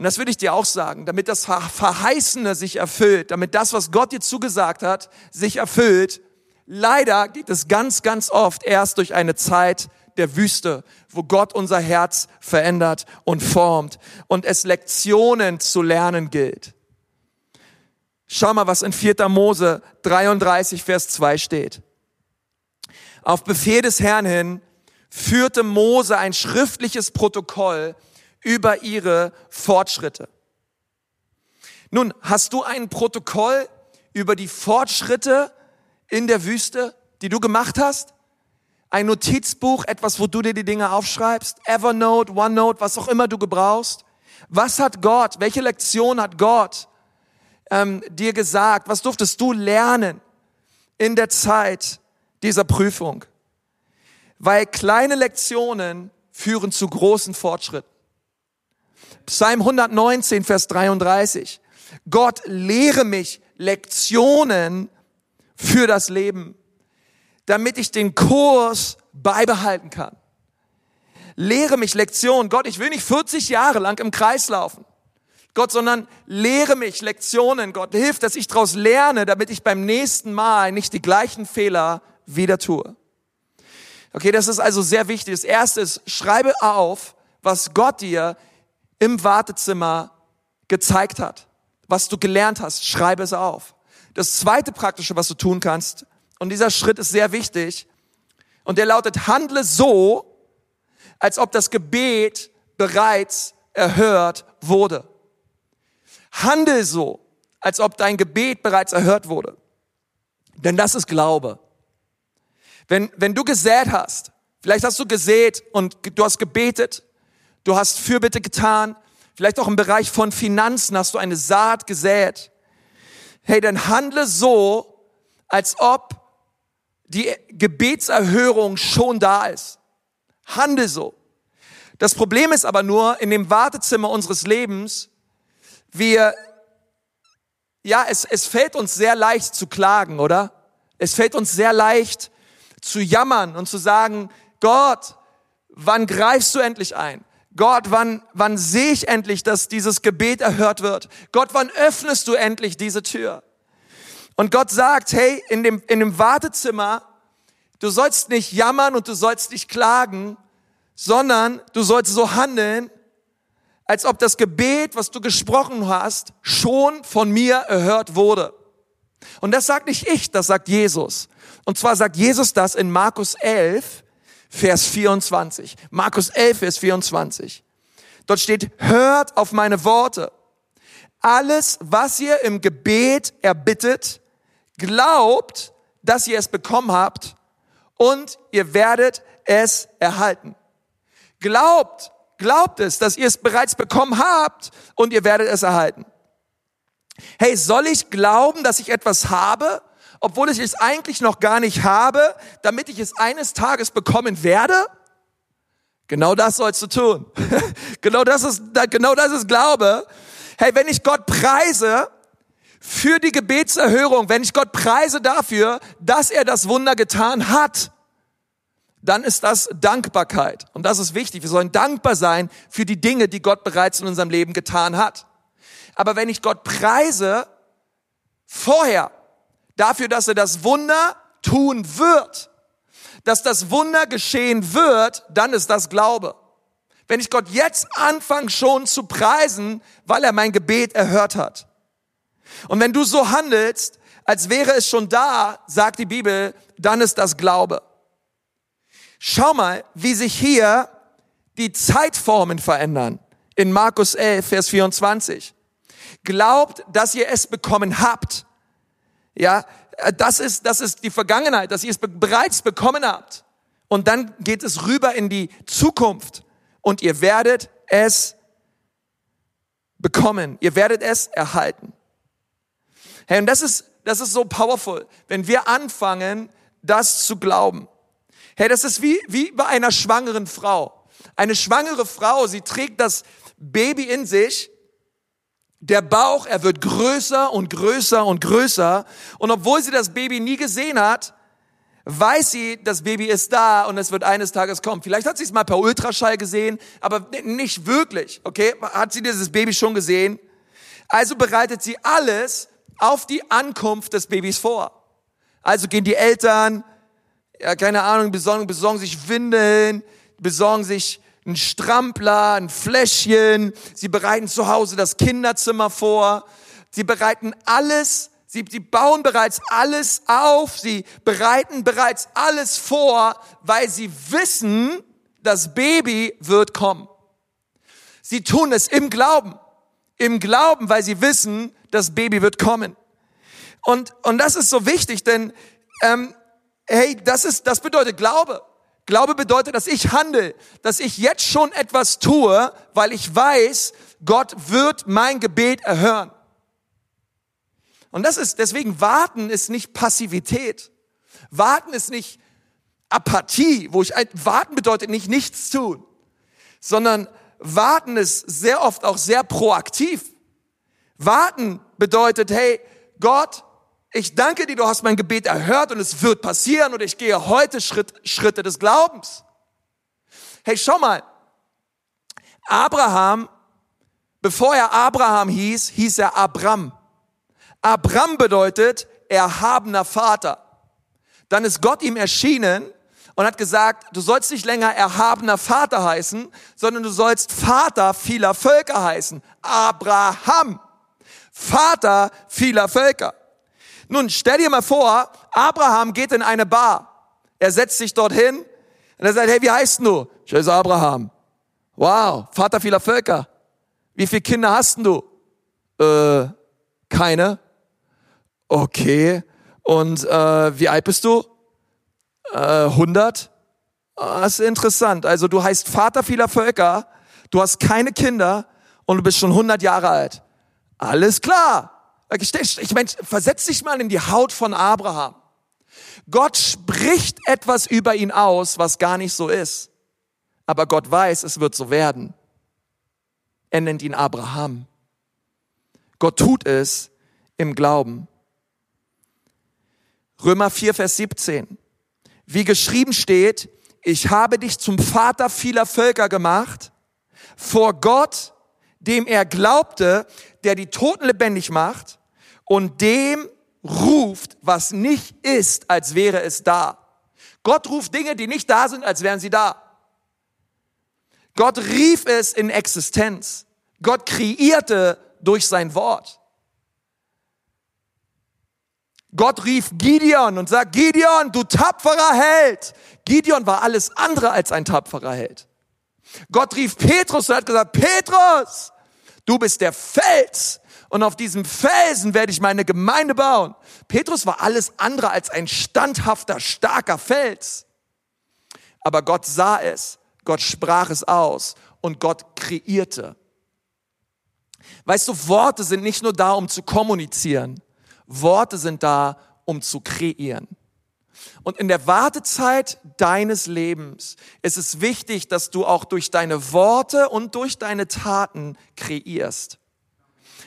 Und das würde ich dir auch sagen, damit das Verheißene sich erfüllt, damit das, was Gott dir zugesagt hat, sich erfüllt. Leider geht es ganz, ganz oft erst durch eine Zeit der Wüste, wo Gott unser Herz verändert und formt und es Lektionen zu lernen gilt. Schau mal, was in 4. Mose 33, Vers 2 steht. Auf Befehl des Herrn hin führte Mose ein schriftliches Protokoll über ihre Fortschritte. Nun, hast du ein Protokoll über die Fortschritte in der Wüste, die du gemacht hast? Ein Notizbuch, etwas, wo du dir die Dinge aufschreibst? Evernote, OneNote, was auch immer du gebrauchst? Was hat Gott, welche Lektion hat Gott ähm, dir gesagt? Was durftest du lernen in der Zeit dieser Prüfung? Weil kleine Lektionen führen zu großen Fortschritten. Psalm 119, Vers 33. Gott lehre mich Lektionen für das Leben, damit ich den Kurs beibehalten kann. Lehre mich Lektionen. Gott, ich will nicht 40 Jahre lang im Kreis laufen. Gott, sondern lehre mich Lektionen. Gott, hilf, dass ich daraus lerne, damit ich beim nächsten Mal nicht die gleichen Fehler wieder tue. Okay, das ist also sehr wichtig. Das erste ist, schreibe auf, was Gott dir im Wartezimmer gezeigt hat, was du gelernt hast, schreibe es auf. Das zweite praktische, was du tun kannst, und dieser Schritt ist sehr wichtig, und der lautet, handle so, als ob das Gebet bereits erhört wurde. Handel so, als ob dein Gebet bereits erhört wurde. Denn das ist Glaube. Wenn, wenn du gesät hast, vielleicht hast du gesät und du hast gebetet Du hast Fürbitte getan. Vielleicht auch im Bereich von Finanzen hast du eine Saat gesät. Hey, dann handle so, als ob die Gebetserhörung schon da ist. Handle so. Das Problem ist aber nur, in dem Wartezimmer unseres Lebens, wir, ja, es, es fällt uns sehr leicht zu klagen, oder? Es fällt uns sehr leicht zu jammern und zu sagen, Gott, wann greifst du endlich ein? Gott, wann, wann sehe ich endlich, dass dieses Gebet erhört wird? Gott, wann öffnest du endlich diese Tür? Und Gott sagt, hey, in dem, in dem Wartezimmer, du sollst nicht jammern und du sollst nicht klagen, sondern du sollst so handeln, als ob das Gebet, was du gesprochen hast, schon von mir erhört wurde. Und das sagt nicht ich, das sagt Jesus. Und zwar sagt Jesus das in Markus 11, Vers 24. Markus 11, Vers 24. Dort steht, hört auf meine Worte. Alles, was ihr im Gebet erbittet, glaubt, dass ihr es bekommen habt und ihr werdet es erhalten. Glaubt, glaubt es, dass ihr es bereits bekommen habt und ihr werdet es erhalten. Hey, soll ich glauben, dass ich etwas habe obwohl ich es eigentlich noch gar nicht habe, damit ich es eines Tages bekommen werde? Genau das sollst du tun. genau das ist, genau das ist Glaube. Hey, wenn ich Gott preise für die Gebetserhörung, wenn ich Gott preise dafür, dass er das Wunder getan hat, dann ist das Dankbarkeit. Und das ist wichtig. Wir sollen dankbar sein für die Dinge, die Gott bereits in unserem Leben getan hat. Aber wenn ich Gott preise, vorher, dafür, dass er das Wunder tun wird, dass das Wunder geschehen wird, dann ist das Glaube. Wenn ich Gott jetzt anfange schon zu preisen, weil er mein Gebet erhört hat. Und wenn du so handelst, als wäre es schon da, sagt die Bibel, dann ist das Glaube. Schau mal, wie sich hier die Zeitformen verändern. In Markus 11, Vers 24. Glaubt, dass ihr es bekommen habt. Ja, das ist, das ist die Vergangenheit, dass ihr es bereits bekommen habt. Und dann geht es rüber in die Zukunft und ihr werdet es bekommen. Ihr werdet es erhalten. Hey, und das ist, das ist so powerful, wenn wir anfangen, das zu glauben. Hey, das ist wie, wie bei einer schwangeren Frau. Eine schwangere Frau, sie trägt das Baby in sich. Der Bauch, er wird größer und größer und größer. Und obwohl sie das Baby nie gesehen hat, weiß sie, das Baby ist da und es wird eines Tages kommen. Vielleicht hat sie es mal per Ultraschall gesehen, aber nicht wirklich, okay? Hat sie dieses Baby schon gesehen? Also bereitet sie alles auf die Ankunft des Babys vor. Also gehen die Eltern, ja, keine Ahnung, besorgen, besorgen sich Windeln, besorgen sich ein Strampler, ein Fläschchen. Sie bereiten zu Hause das Kinderzimmer vor. Sie bereiten alles, sie, sie bauen bereits alles auf. Sie bereiten bereits alles vor, weil sie wissen, das Baby wird kommen. Sie tun es im Glauben. Im Glauben, weil sie wissen, das Baby wird kommen. Und, und das ist so wichtig, denn ähm, hey, das ist, das bedeutet Glaube. Glaube bedeutet, dass ich handle, dass ich jetzt schon etwas tue, weil ich weiß, Gott wird mein Gebet erhören. Und das ist, deswegen warten ist nicht Passivität. Warten ist nicht Apathie, wo ich, warten bedeutet nicht nichts tun, sondern warten ist sehr oft auch sehr proaktiv. Warten bedeutet, hey, Gott, ich danke dir, du hast mein Gebet erhört und es wird passieren und ich gehe heute Schritt, Schritte des Glaubens. Hey, schau mal. Abraham, bevor er Abraham hieß, hieß er Abram. Abram bedeutet erhabener Vater. Dann ist Gott ihm erschienen und hat gesagt, du sollst nicht länger erhabener Vater heißen, sondern du sollst Vater vieler Völker heißen. Abraham. Vater vieler Völker. Nun, stell dir mal vor, Abraham geht in eine Bar. Er setzt sich dorthin und er sagt, hey, wie heißt du? Ich heiße Abraham. Wow, Vater vieler Völker. Wie viele Kinder hast du? Äh, keine. Okay. Und äh, wie alt bist du? Äh, 100. Ah, das ist interessant. Also du heißt Vater vieler Völker, du hast keine Kinder und du bist schon 100 Jahre alt. Alles klar. Ich meine, versetz dich mal in die Haut von Abraham. Gott spricht etwas über ihn aus, was gar nicht so ist. Aber Gott weiß, es wird so werden. Er nennt ihn Abraham. Gott tut es im Glauben. Römer 4, Vers 17. Wie geschrieben steht, ich habe dich zum Vater vieler Völker gemacht, vor Gott, dem er glaubte, der die Toten lebendig macht und dem ruft, was nicht ist, als wäre es da. Gott ruft Dinge, die nicht da sind, als wären sie da. Gott rief es in Existenz. Gott kreierte durch sein Wort. Gott rief Gideon und sagt, Gideon, du tapferer Held. Gideon war alles andere als ein tapferer Held. Gott rief Petrus und hat gesagt, Petrus, du bist der Fels, und auf diesem Felsen werde ich meine Gemeinde bauen. Petrus war alles andere als ein standhafter, starker Fels. Aber Gott sah es, Gott sprach es aus und Gott kreierte. Weißt du, Worte sind nicht nur da, um zu kommunizieren. Worte sind da, um zu kreieren. Und in der Wartezeit deines Lebens ist es wichtig, dass du auch durch deine Worte und durch deine Taten kreierst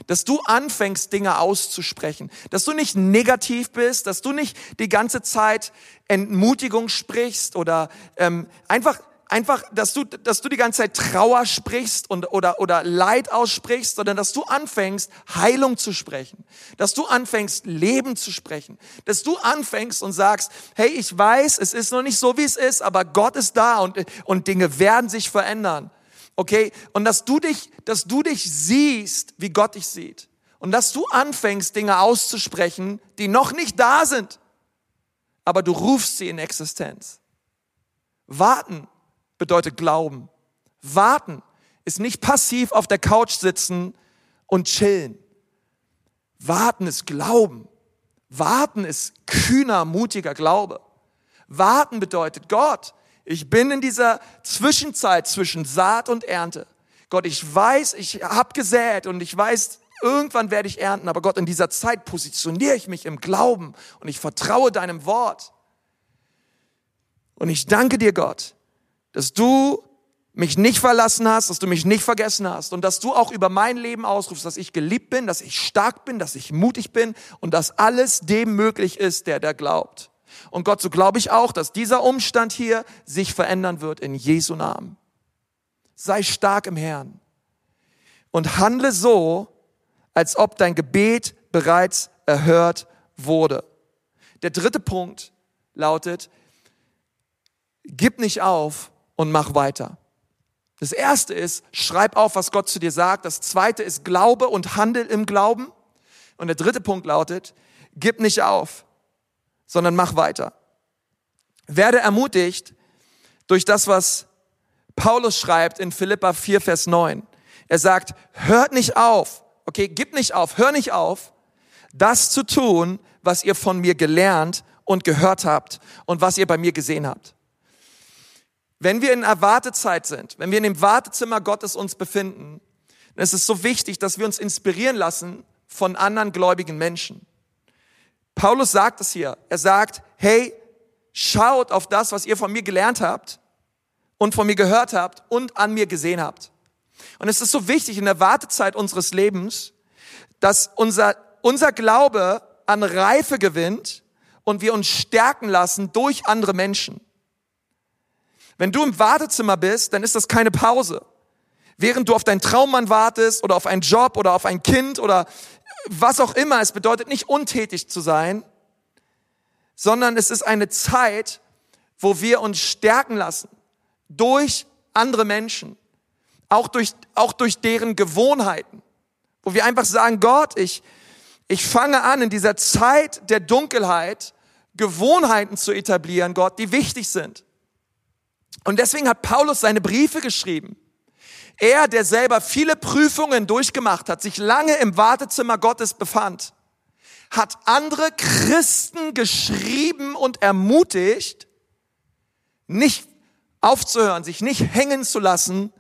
dass du anfängst, Dinge auszusprechen, dass du nicht negativ bist, dass du nicht die ganze Zeit Entmutigung sprichst oder ähm, einfach einfach, dass du, dass du die ganze Zeit Trauer sprichst und, oder, oder Leid aussprichst, sondern dass du anfängst, Heilung zu sprechen. Dass du anfängst, Leben zu sprechen. Dass du anfängst und sagst, hey, ich weiß, es ist noch nicht so, wie es ist, aber Gott ist da und, und Dinge werden sich verändern. Okay? Und dass du dich, dass du dich siehst, wie Gott dich sieht. Und dass du anfängst, Dinge auszusprechen, die noch nicht da sind. Aber du rufst sie in Existenz. Warten bedeutet Glauben. Warten ist nicht passiv auf der Couch sitzen und chillen. Warten ist Glauben. Warten ist kühner, mutiger Glaube. Warten bedeutet Gott. Ich bin in dieser Zwischenzeit zwischen Saat und Ernte. Gott, ich weiß, ich habe gesät und ich weiß, irgendwann werde ich ernten, aber Gott, in dieser Zeit positioniere ich mich im Glauben und ich vertraue deinem Wort. Und ich danke dir, Gott, dass du mich nicht verlassen hast, dass du mich nicht vergessen hast und dass du auch über mein Leben ausrufst, dass ich geliebt bin, dass ich stark bin, dass ich mutig bin und dass alles dem möglich ist, der da glaubt. Und Gott, so glaube ich auch, dass dieser Umstand hier sich verändern wird in Jesu Namen. Sei stark im Herrn und handle so, als ob dein Gebet bereits erhört wurde. Der dritte Punkt lautet, gib nicht auf und mach weiter. Das erste ist, schreib auf, was Gott zu dir sagt. Das zweite ist, glaube und handel im Glauben. Und der dritte Punkt lautet, gib nicht auf, sondern mach weiter. Werde ermutigt durch das, was Paulus schreibt in Philippa 4, Vers 9. Er sagt, hört nicht auf, okay, gib nicht auf, hör nicht auf, das zu tun, was ihr von mir gelernt und gehört habt und was ihr bei mir gesehen habt. Wenn wir in der Wartezeit sind, wenn wir in dem Wartezimmer Gottes uns befinden, dann ist es so wichtig, dass wir uns inspirieren lassen von anderen gläubigen Menschen. Paulus sagt es hier. Er sagt, hey, schaut auf das, was ihr von mir gelernt habt und von mir gehört habt und an mir gesehen habt. Und es ist so wichtig in der Wartezeit unseres Lebens, dass unser, unser Glaube an Reife gewinnt und wir uns stärken lassen durch andere Menschen. Wenn du im Wartezimmer bist, dann ist das keine Pause. Während du auf deinen Traummann wartest oder auf einen Job oder auf ein Kind oder was auch immer, es bedeutet nicht untätig zu sein, sondern es ist eine Zeit, wo wir uns stärken lassen durch andere Menschen, auch durch, auch durch deren Gewohnheiten, wo wir einfach sagen, Gott, ich, ich fange an, in dieser Zeit der Dunkelheit Gewohnheiten zu etablieren, Gott, die wichtig sind. Und deswegen hat Paulus seine Briefe geschrieben. Er, der selber viele Prüfungen durchgemacht hat, sich lange im Wartezimmer Gottes befand, hat andere Christen geschrieben und ermutigt, nicht aufzuhören, sich nicht hängen zu lassen,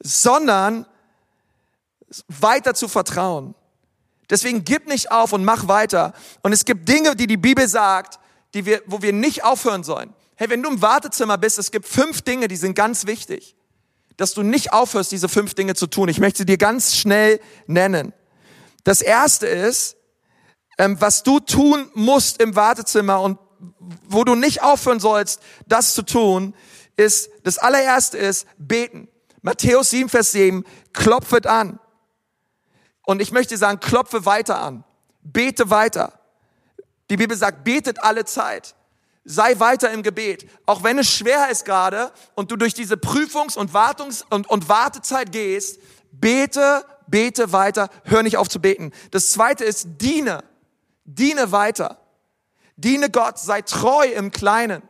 sondern weiter zu vertrauen. Deswegen gib nicht auf und mach weiter. Und es gibt Dinge, die die Bibel sagt, die wir, wo wir nicht aufhören sollen. Hey, wenn du im Wartezimmer bist, es gibt fünf Dinge, die sind ganz wichtig, dass du nicht aufhörst, diese fünf Dinge zu tun. Ich möchte sie dir ganz schnell nennen. Das erste ist, ähm, was du tun musst im Wartezimmer und wo du nicht aufhören sollst, das zu tun, ist, das allererste ist beten. Matthäus 7, Vers 7, klopfet an. Und ich möchte sagen, klopfe weiter an. Bete weiter. Die Bibel sagt, betet alle Zeit. Sei weiter im Gebet. Auch wenn es schwer ist gerade und du durch diese Prüfungs- und Wartungs- und, und Wartezeit gehst, bete, bete weiter, hör nicht auf zu beten. Das zweite ist, diene. Diene weiter. Diene Gott, sei treu im Kleinen.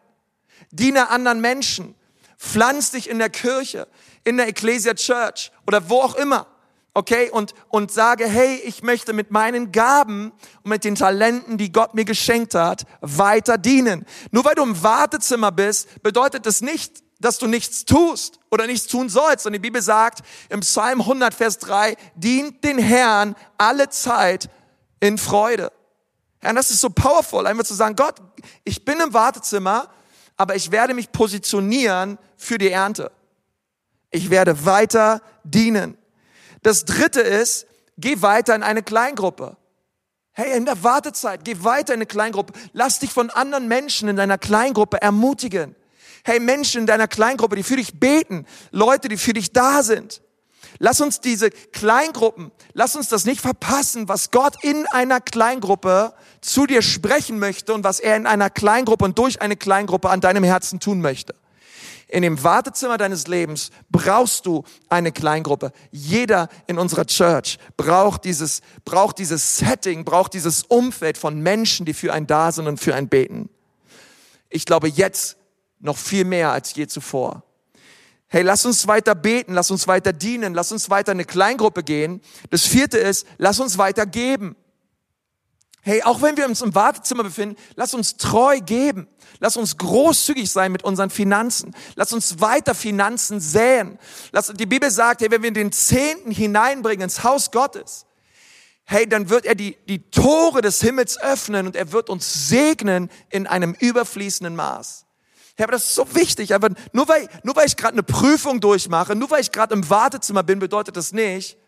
Diene anderen Menschen. Pflanz dich in der Kirche, in der Ecclesia Church oder wo auch immer okay, und, und sage, hey, ich möchte mit meinen Gaben und mit den Talenten, die Gott mir geschenkt hat, weiter dienen. Nur weil du im Wartezimmer bist, bedeutet das nicht, dass du nichts tust oder nichts tun sollst. Und die Bibel sagt im Psalm 100, Vers 3, dient den Herrn alle Zeit in Freude. Ja, und das ist so powerful, einfach zu sagen, Gott, ich bin im Wartezimmer, aber ich werde mich positionieren für die Ernte. Ich werde weiter dienen. Das dritte ist, geh weiter in eine Kleingruppe. Hey, in der Wartezeit, geh weiter in eine Kleingruppe. Lass dich von anderen Menschen in deiner Kleingruppe ermutigen. Hey, Menschen in deiner Kleingruppe, die für dich beten, Leute, die für dich da sind. Lass uns diese Kleingruppen, lass uns das nicht verpassen, was Gott in einer Kleingruppe zu dir sprechen möchte und was er in einer Kleingruppe und durch eine Kleingruppe an deinem Herzen tun möchte. In dem Wartezimmer deines Lebens brauchst du eine Kleingruppe. Jeder in unserer Church braucht dieses, braucht dieses Setting, braucht dieses Umfeld von Menschen, die für ein da sind und für ein beten. Ich glaube jetzt noch viel mehr als je zuvor. Hey, lass uns weiter beten, lass uns weiter dienen, lass uns weiter in eine Kleingruppe gehen. Das vierte ist, lass uns weiter geben. Hey, auch wenn wir uns im Wartezimmer befinden, lass uns treu geben. Lass uns großzügig sein mit unseren Finanzen. Lass uns weiter Finanzen säen. Lass, die Bibel sagt, hey, wenn wir den Zehnten hineinbringen ins Haus Gottes, hey, dann wird er die, die Tore des Himmels öffnen und er wird uns segnen in einem überfließenden Maß. Ja, aber das ist so wichtig. Aber nur weil, nur weil ich gerade eine Prüfung durchmache, nur weil ich gerade im Wartezimmer bin, bedeutet das nicht,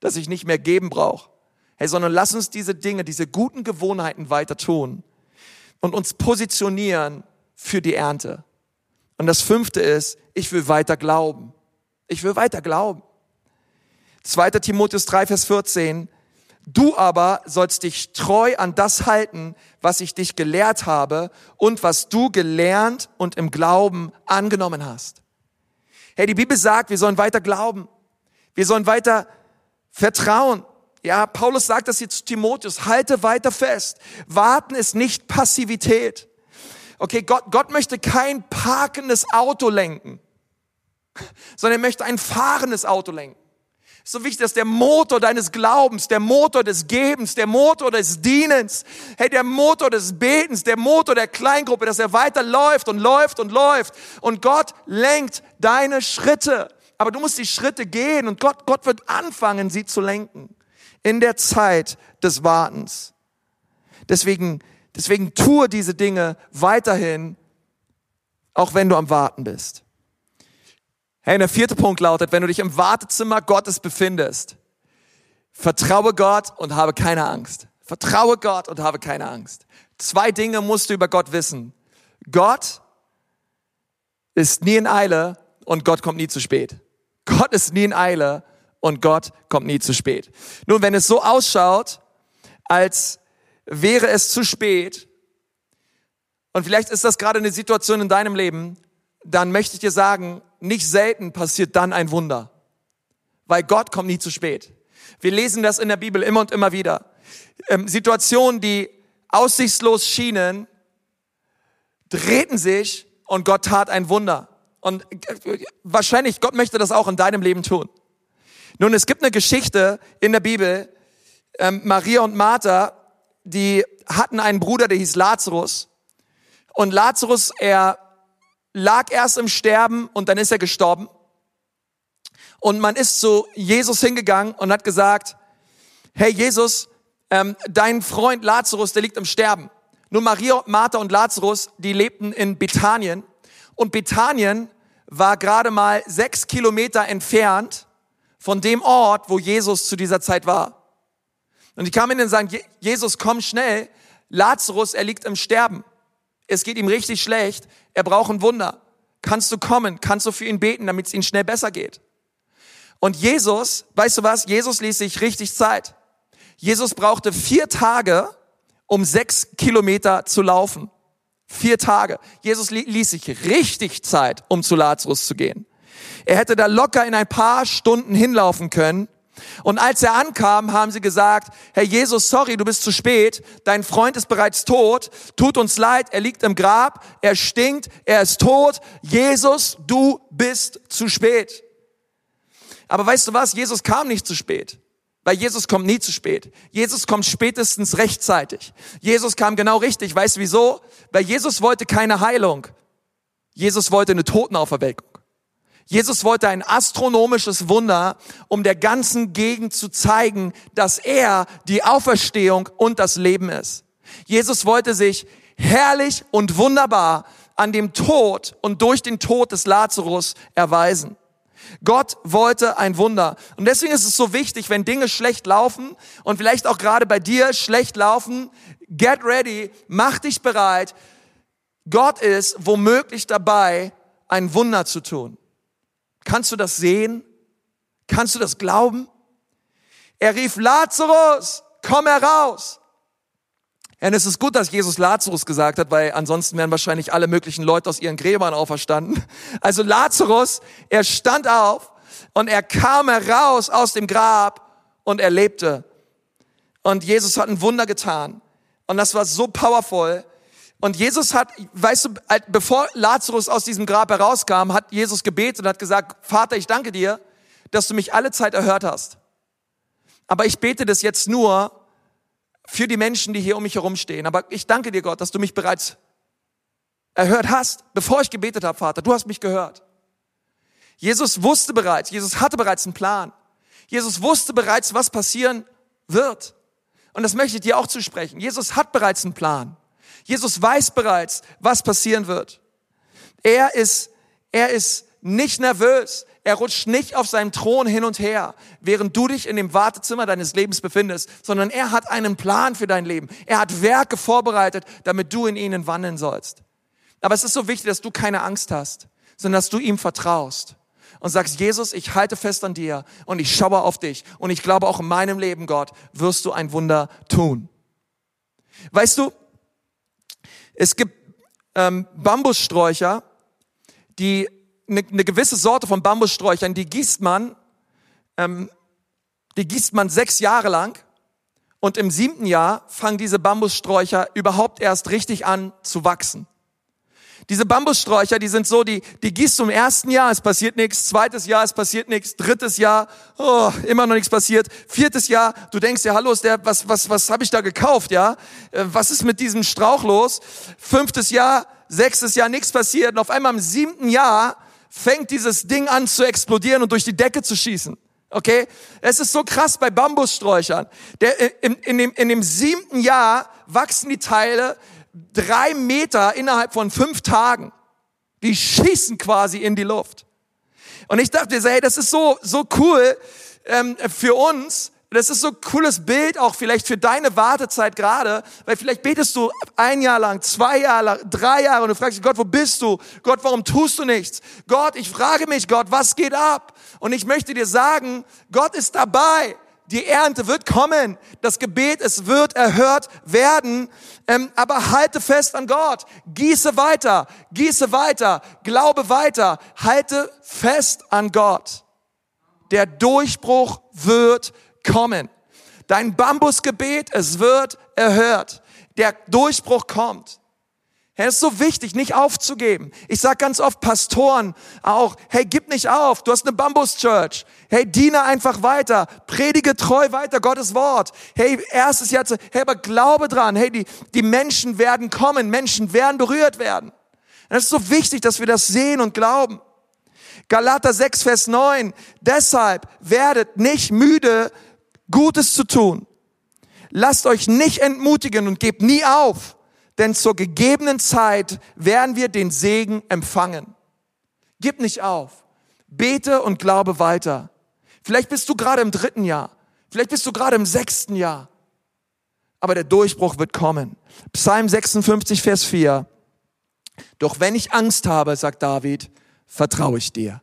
dass ich nicht mehr geben brauche. Hey, sondern lass uns diese Dinge, diese guten Gewohnheiten weiter tun und uns positionieren für die Ernte. Und das fünfte ist, ich will weiter glauben. Ich will weiter glauben. 2. Timotheus 3, Vers 14. Du aber sollst dich treu an das halten, was ich dich gelehrt habe und was du gelernt und im Glauben angenommen hast. Hey, die Bibel sagt, wir sollen weiter glauben. Wir sollen weiter vertrauen. Ja, Paulus sagt das jetzt zu Timotheus, halte weiter fest. Warten ist nicht Passivität. Okay, Gott, Gott möchte kein parkendes Auto lenken, sondern er möchte ein fahrendes Auto lenken. So wichtig, dass der Motor deines Glaubens, der Motor des Gebens, der Motor des Dienens, hey, der Motor des Betens, der Motor der Kleingruppe, dass er weiter läuft und läuft und läuft. Und Gott lenkt deine Schritte. Aber du musst die Schritte gehen und Gott, Gott wird anfangen, sie zu lenken in der Zeit des Wartens. Deswegen, deswegen tue diese Dinge weiterhin, auch wenn du am Warten bist. Hey, der vierte Punkt lautet, wenn du dich im Wartezimmer Gottes befindest, vertraue Gott und habe keine Angst. Vertraue Gott und habe keine Angst. Zwei Dinge musst du über Gott wissen. Gott ist nie in Eile und Gott kommt nie zu spät. Gott ist nie in Eile und Gott kommt nie zu spät. Nun, wenn es so ausschaut, als wäre es zu spät, und vielleicht ist das gerade eine Situation in deinem Leben, dann möchte ich dir sagen, nicht selten passiert dann ein Wunder, weil Gott kommt nie zu spät. Wir lesen das in der Bibel immer und immer wieder. Ähm, Situationen, die aussichtslos schienen, drehten sich und Gott tat ein Wunder. Und äh, wahrscheinlich, Gott möchte das auch in deinem Leben tun. Nun, es gibt eine Geschichte in der Bibel, ähm, Maria und Martha, die hatten einen Bruder, der hieß Lazarus. Und Lazarus, er lag erst im Sterben und dann ist er gestorben. Und man ist zu Jesus hingegangen und hat gesagt, hey Jesus, ähm, dein Freund Lazarus, der liegt im Sterben. Nur Maria, Martha und Lazarus, die lebten in Bethanien. Und Bethanien war gerade mal sechs Kilometer entfernt von dem Ort, wo Jesus zu dieser Zeit war. Und die kamen hin und sagen, Jesus, komm schnell, Lazarus, er liegt im Sterben. Es geht ihm richtig schlecht, er braucht ein Wunder. Kannst du kommen? Kannst du für ihn beten, damit es ihm schnell besser geht? Und Jesus, weißt du was? Jesus ließ sich richtig Zeit. Jesus brauchte vier Tage, um sechs Kilometer zu laufen. Vier Tage. Jesus ließ sich richtig Zeit, um zu Lazarus zu gehen. Er hätte da locker in ein paar Stunden hinlaufen können. Und als er ankam, haben sie gesagt, Herr Jesus, sorry, du bist zu spät, dein Freund ist bereits tot, tut uns leid, er liegt im Grab, er stinkt, er ist tot, Jesus, du bist zu spät. Aber weißt du was, Jesus kam nicht zu spät, weil Jesus kommt nie zu spät. Jesus kommt spätestens rechtzeitig. Jesus kam genau richtig, weißt du wieso? Weil Jesus wollte keine Heilung, Jesus wollte eine Totenauferweckung. Jesus wollte ein astronomisches Wunder, um der ganzen Gegend zu zeigen, dass er die Auferstehung und das Leben ist. Jesus wollte sich herrlich und wunderbar an dem Tod und durch den Tod des Lazarus erweisen. Gott wollte ein Wunder. Und deswegen ist es so wichtig, wenn Dinge schlecht laufen und vielleicht auch gerade bei dir schlecht laufen, get ready, mach dich bereit, Gott ist womöglich dabei, ein Wunder zu tun. Kannst du das sehen? Kannst du das glauben? Er rief Lazarus, komm heraus. Und es ist gut, dass Jesus Lazarus gesagt hat, weil ansonsten wären wahrscheinlich alle möglichen Leute aus ihren Gräbern auferstanden. Also Lazarus, er stand auf und er kam heraus aus dem Grab und er lebte. Und Jesus hat ein Wunder getan. Und das war so powerful. Und Jesus hat, weißt du, bevor Lazarus aus diesem Grab herauskam, hat Jesus gebetet und hat gesagt, Vater, ich danke dir, dass du mich alle Zeit erhört hast. Aber ich bete das jetzt nur für die Menschen, die hier um mich herum stehen. Aber ich danke dir, Gott, dass du mich bereits erhört hast, bevor ich gebetet habe, Vater. Du hast mich gehört. Jesus wusste bereits, Jesus hatte bereits einen Plan. Jesus wusste bereits, was passieren wird. Und das möchte ich dir auch zusprechen. Jesus hat bereits einen Plan. Jesus weiß bereits, was passieren wird. Er ist, er ist nicht nervös. Er rutscht nicht auf seinem Thron hin und her, während du dich in dem Wartezimmer deines Lebens befindest, sondern er hat einen Plan für dein Leben. Er hat Werke vorbereitet, damit du in ihnen wandeln sollst. Aber es ist so wichtig, dass du keine Angst hast, sondern dass du ihm vertraust und sagst, Jesus, ich halte fest an dir und ich schaue auf dich und ich glaube auch in meinem Leben, Gott, wirst du ein Wunder tun. Weißt du, es gibt ähm, Bambussträucher, die eine, eine gewisse Sorte von Bambussträuchern, die gießt man, ähm, die gießt man sechs Jahre lang und im siebten Jahr fangen diese Bambussträucher überhaupt erst richtig an zu wachsen. Diese Bambussträucher, die sind so, die, die gießt du im ersten Jahr, es passiert nichts, zweites Jahr, es passiert nichts, drittes Jahr, oh, immer noch nichts passiert, viertes Jahr, du denkst ja, hallo, ist der, was, was, was habe ich da gekauft, ja? Äh, was ist mit diesem Strauch los? Fünftes Jahr, sechstes Jahr, nichts passiert und auf einmal im siebten Jahr fängt dieses Ding an zu explodieren und durch die Decke zu schießen. Okay? Es ist so krass bei Bambussträuchern. Der, äh, in, in, dem, in dem siebten Jahr wachsen die Teile drei Meter innerhalb von fünf Tagen. Die schießen quasi in die Luft. Und ich dachte, hey, das ist so, so cool ähm, für uns, das ist so ein cooles Bild auch vielleicht für deine Wartezeit gerade, weil vielleicht betest du ein Jahr lang, zwei Jahre lang, drei Jahre und du fragst dich, Gott, wo bist du? Gott, warum tust du nichts? Gott, ich frage mich, Gott, was geht ab? Und ich möchte dir sagen, Gott ist dabei. Die Ernte wird kommen. Das Gebet, es wird erhört werden. Ähm, aber halte fest an Gott. Gieße weiter. Gieße weiter. Glaube weiter. Halte fest an Gott. Der Durchbruch wird kommen. Dein Bambusgebet, es wird erhört. Der Durchbruch kommt. Es ist so wichtig, nicht aufzugeben. Ich sag ganz oft Pastoren auch, hey, gib nicht auf, du hast eine Bambus-Church. Hey, diene einfach weiter, predige treu weiter Gottes Wort. Hey, erstes Jahr, hey, aber glaube dran, hey, die, die Menschen werden kommen, Menschen werden berührt werden. Es ist so wichtig, dass wir das sehen und glauben. Galater 6, Vers 9, deshalb werdet nicht müde, Gutes zu tun. Lasst euch nicht entmutigen und gebt nie auf, denn zur gegebenen Zeit werden wir den Segen empfangen. Gib nicht auf. Bete und glaube weiter. Vielleicht bist du gerade im dritten Jahr. Vielleicht bist du gerade im sechsten Jahr. Aber der Durchbruch wird kommen. Psalm 56, Vers 4. Doch wenn ich Angst habe, sagt David, vertraue ich dir.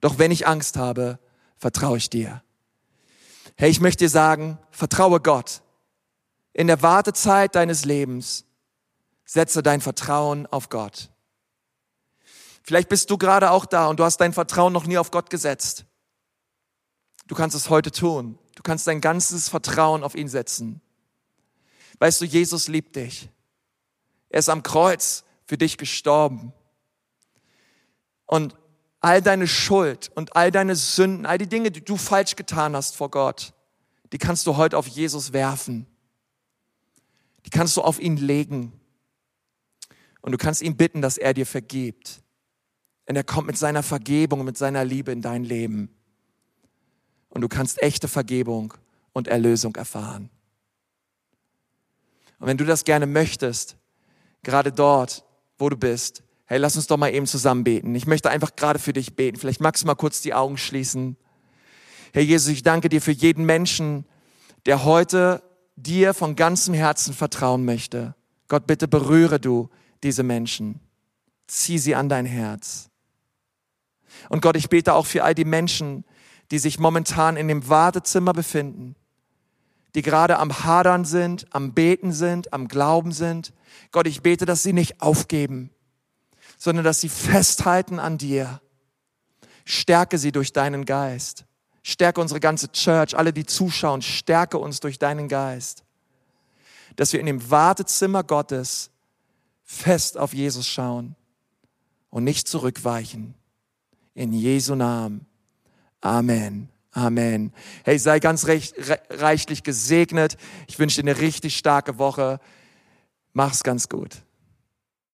Doch wenn ich Angst habe, vertraue ich dir. Hey, ich möchte dir sagen, vertraue Gott. In der Wartezeit deines Lebens setze dein Vertrauen auf Gott. Vielleicht bist du gerade auch da und du hast dein Vertrauen noch nie auf Gott gesetzt. Du kannst es heute tun. Du kannst dein ganzes Vertrauen auf ihn setzen. Weißt du, Jesus liebt dich. Er ist am Kreuz für dich gestorben. Und all deine Schuld und all deine Sünden, all die Dinge, die du falsch getan hast vor Gott, die kannst du heute auf Jesus werfen. Die kannst du auf ihn legen. Und du kannst ihn bitten, dass er dir vergibt. Und er kommt mit seiner Vergebung, mit seiner Liebe in dein Leben. Und du kannst echte Vergebung und Erlösung erfahren. Und wenn du das gerne möchtest, gerade dort, wo du bist, Hey, lass uns doch mal eben zusammen beten. Ich möchte einfach gerade für dich beten. Vielleicht magst du mal kurz die Augen schließen. Herr Jesus, ich danke dir für jeden Menschen, der heute dir von ganzem Herzen vertrauen möchte. Gott, bitte berühre du diese Menschen. Zieh sie an dein Herz. Und Gott, ich bete auch für all die Menschen, die sich momentan in dem Wartezimmer befinden, die gerade am Hadern sind, am Beten sind, am Glauben sind. Gott, ich bete, dass sie nicht aufgeben, sondern dass sie festhalten an dir. Stärke sie durch deinen Geist. Stärke unsere ganze Church, alle, die zuschauen, stärke uns durch deinen Geist. Dass wir in dem Wartezimmer Gottes fest auf Jesus schauen und nicht zurückweichen. In Jesu Namen. Amen. Amen. Hey, sei ganz recht, reichlich gesegnet. Ich wünsche dir eine richtig starke Woche. Mach's ganz gut.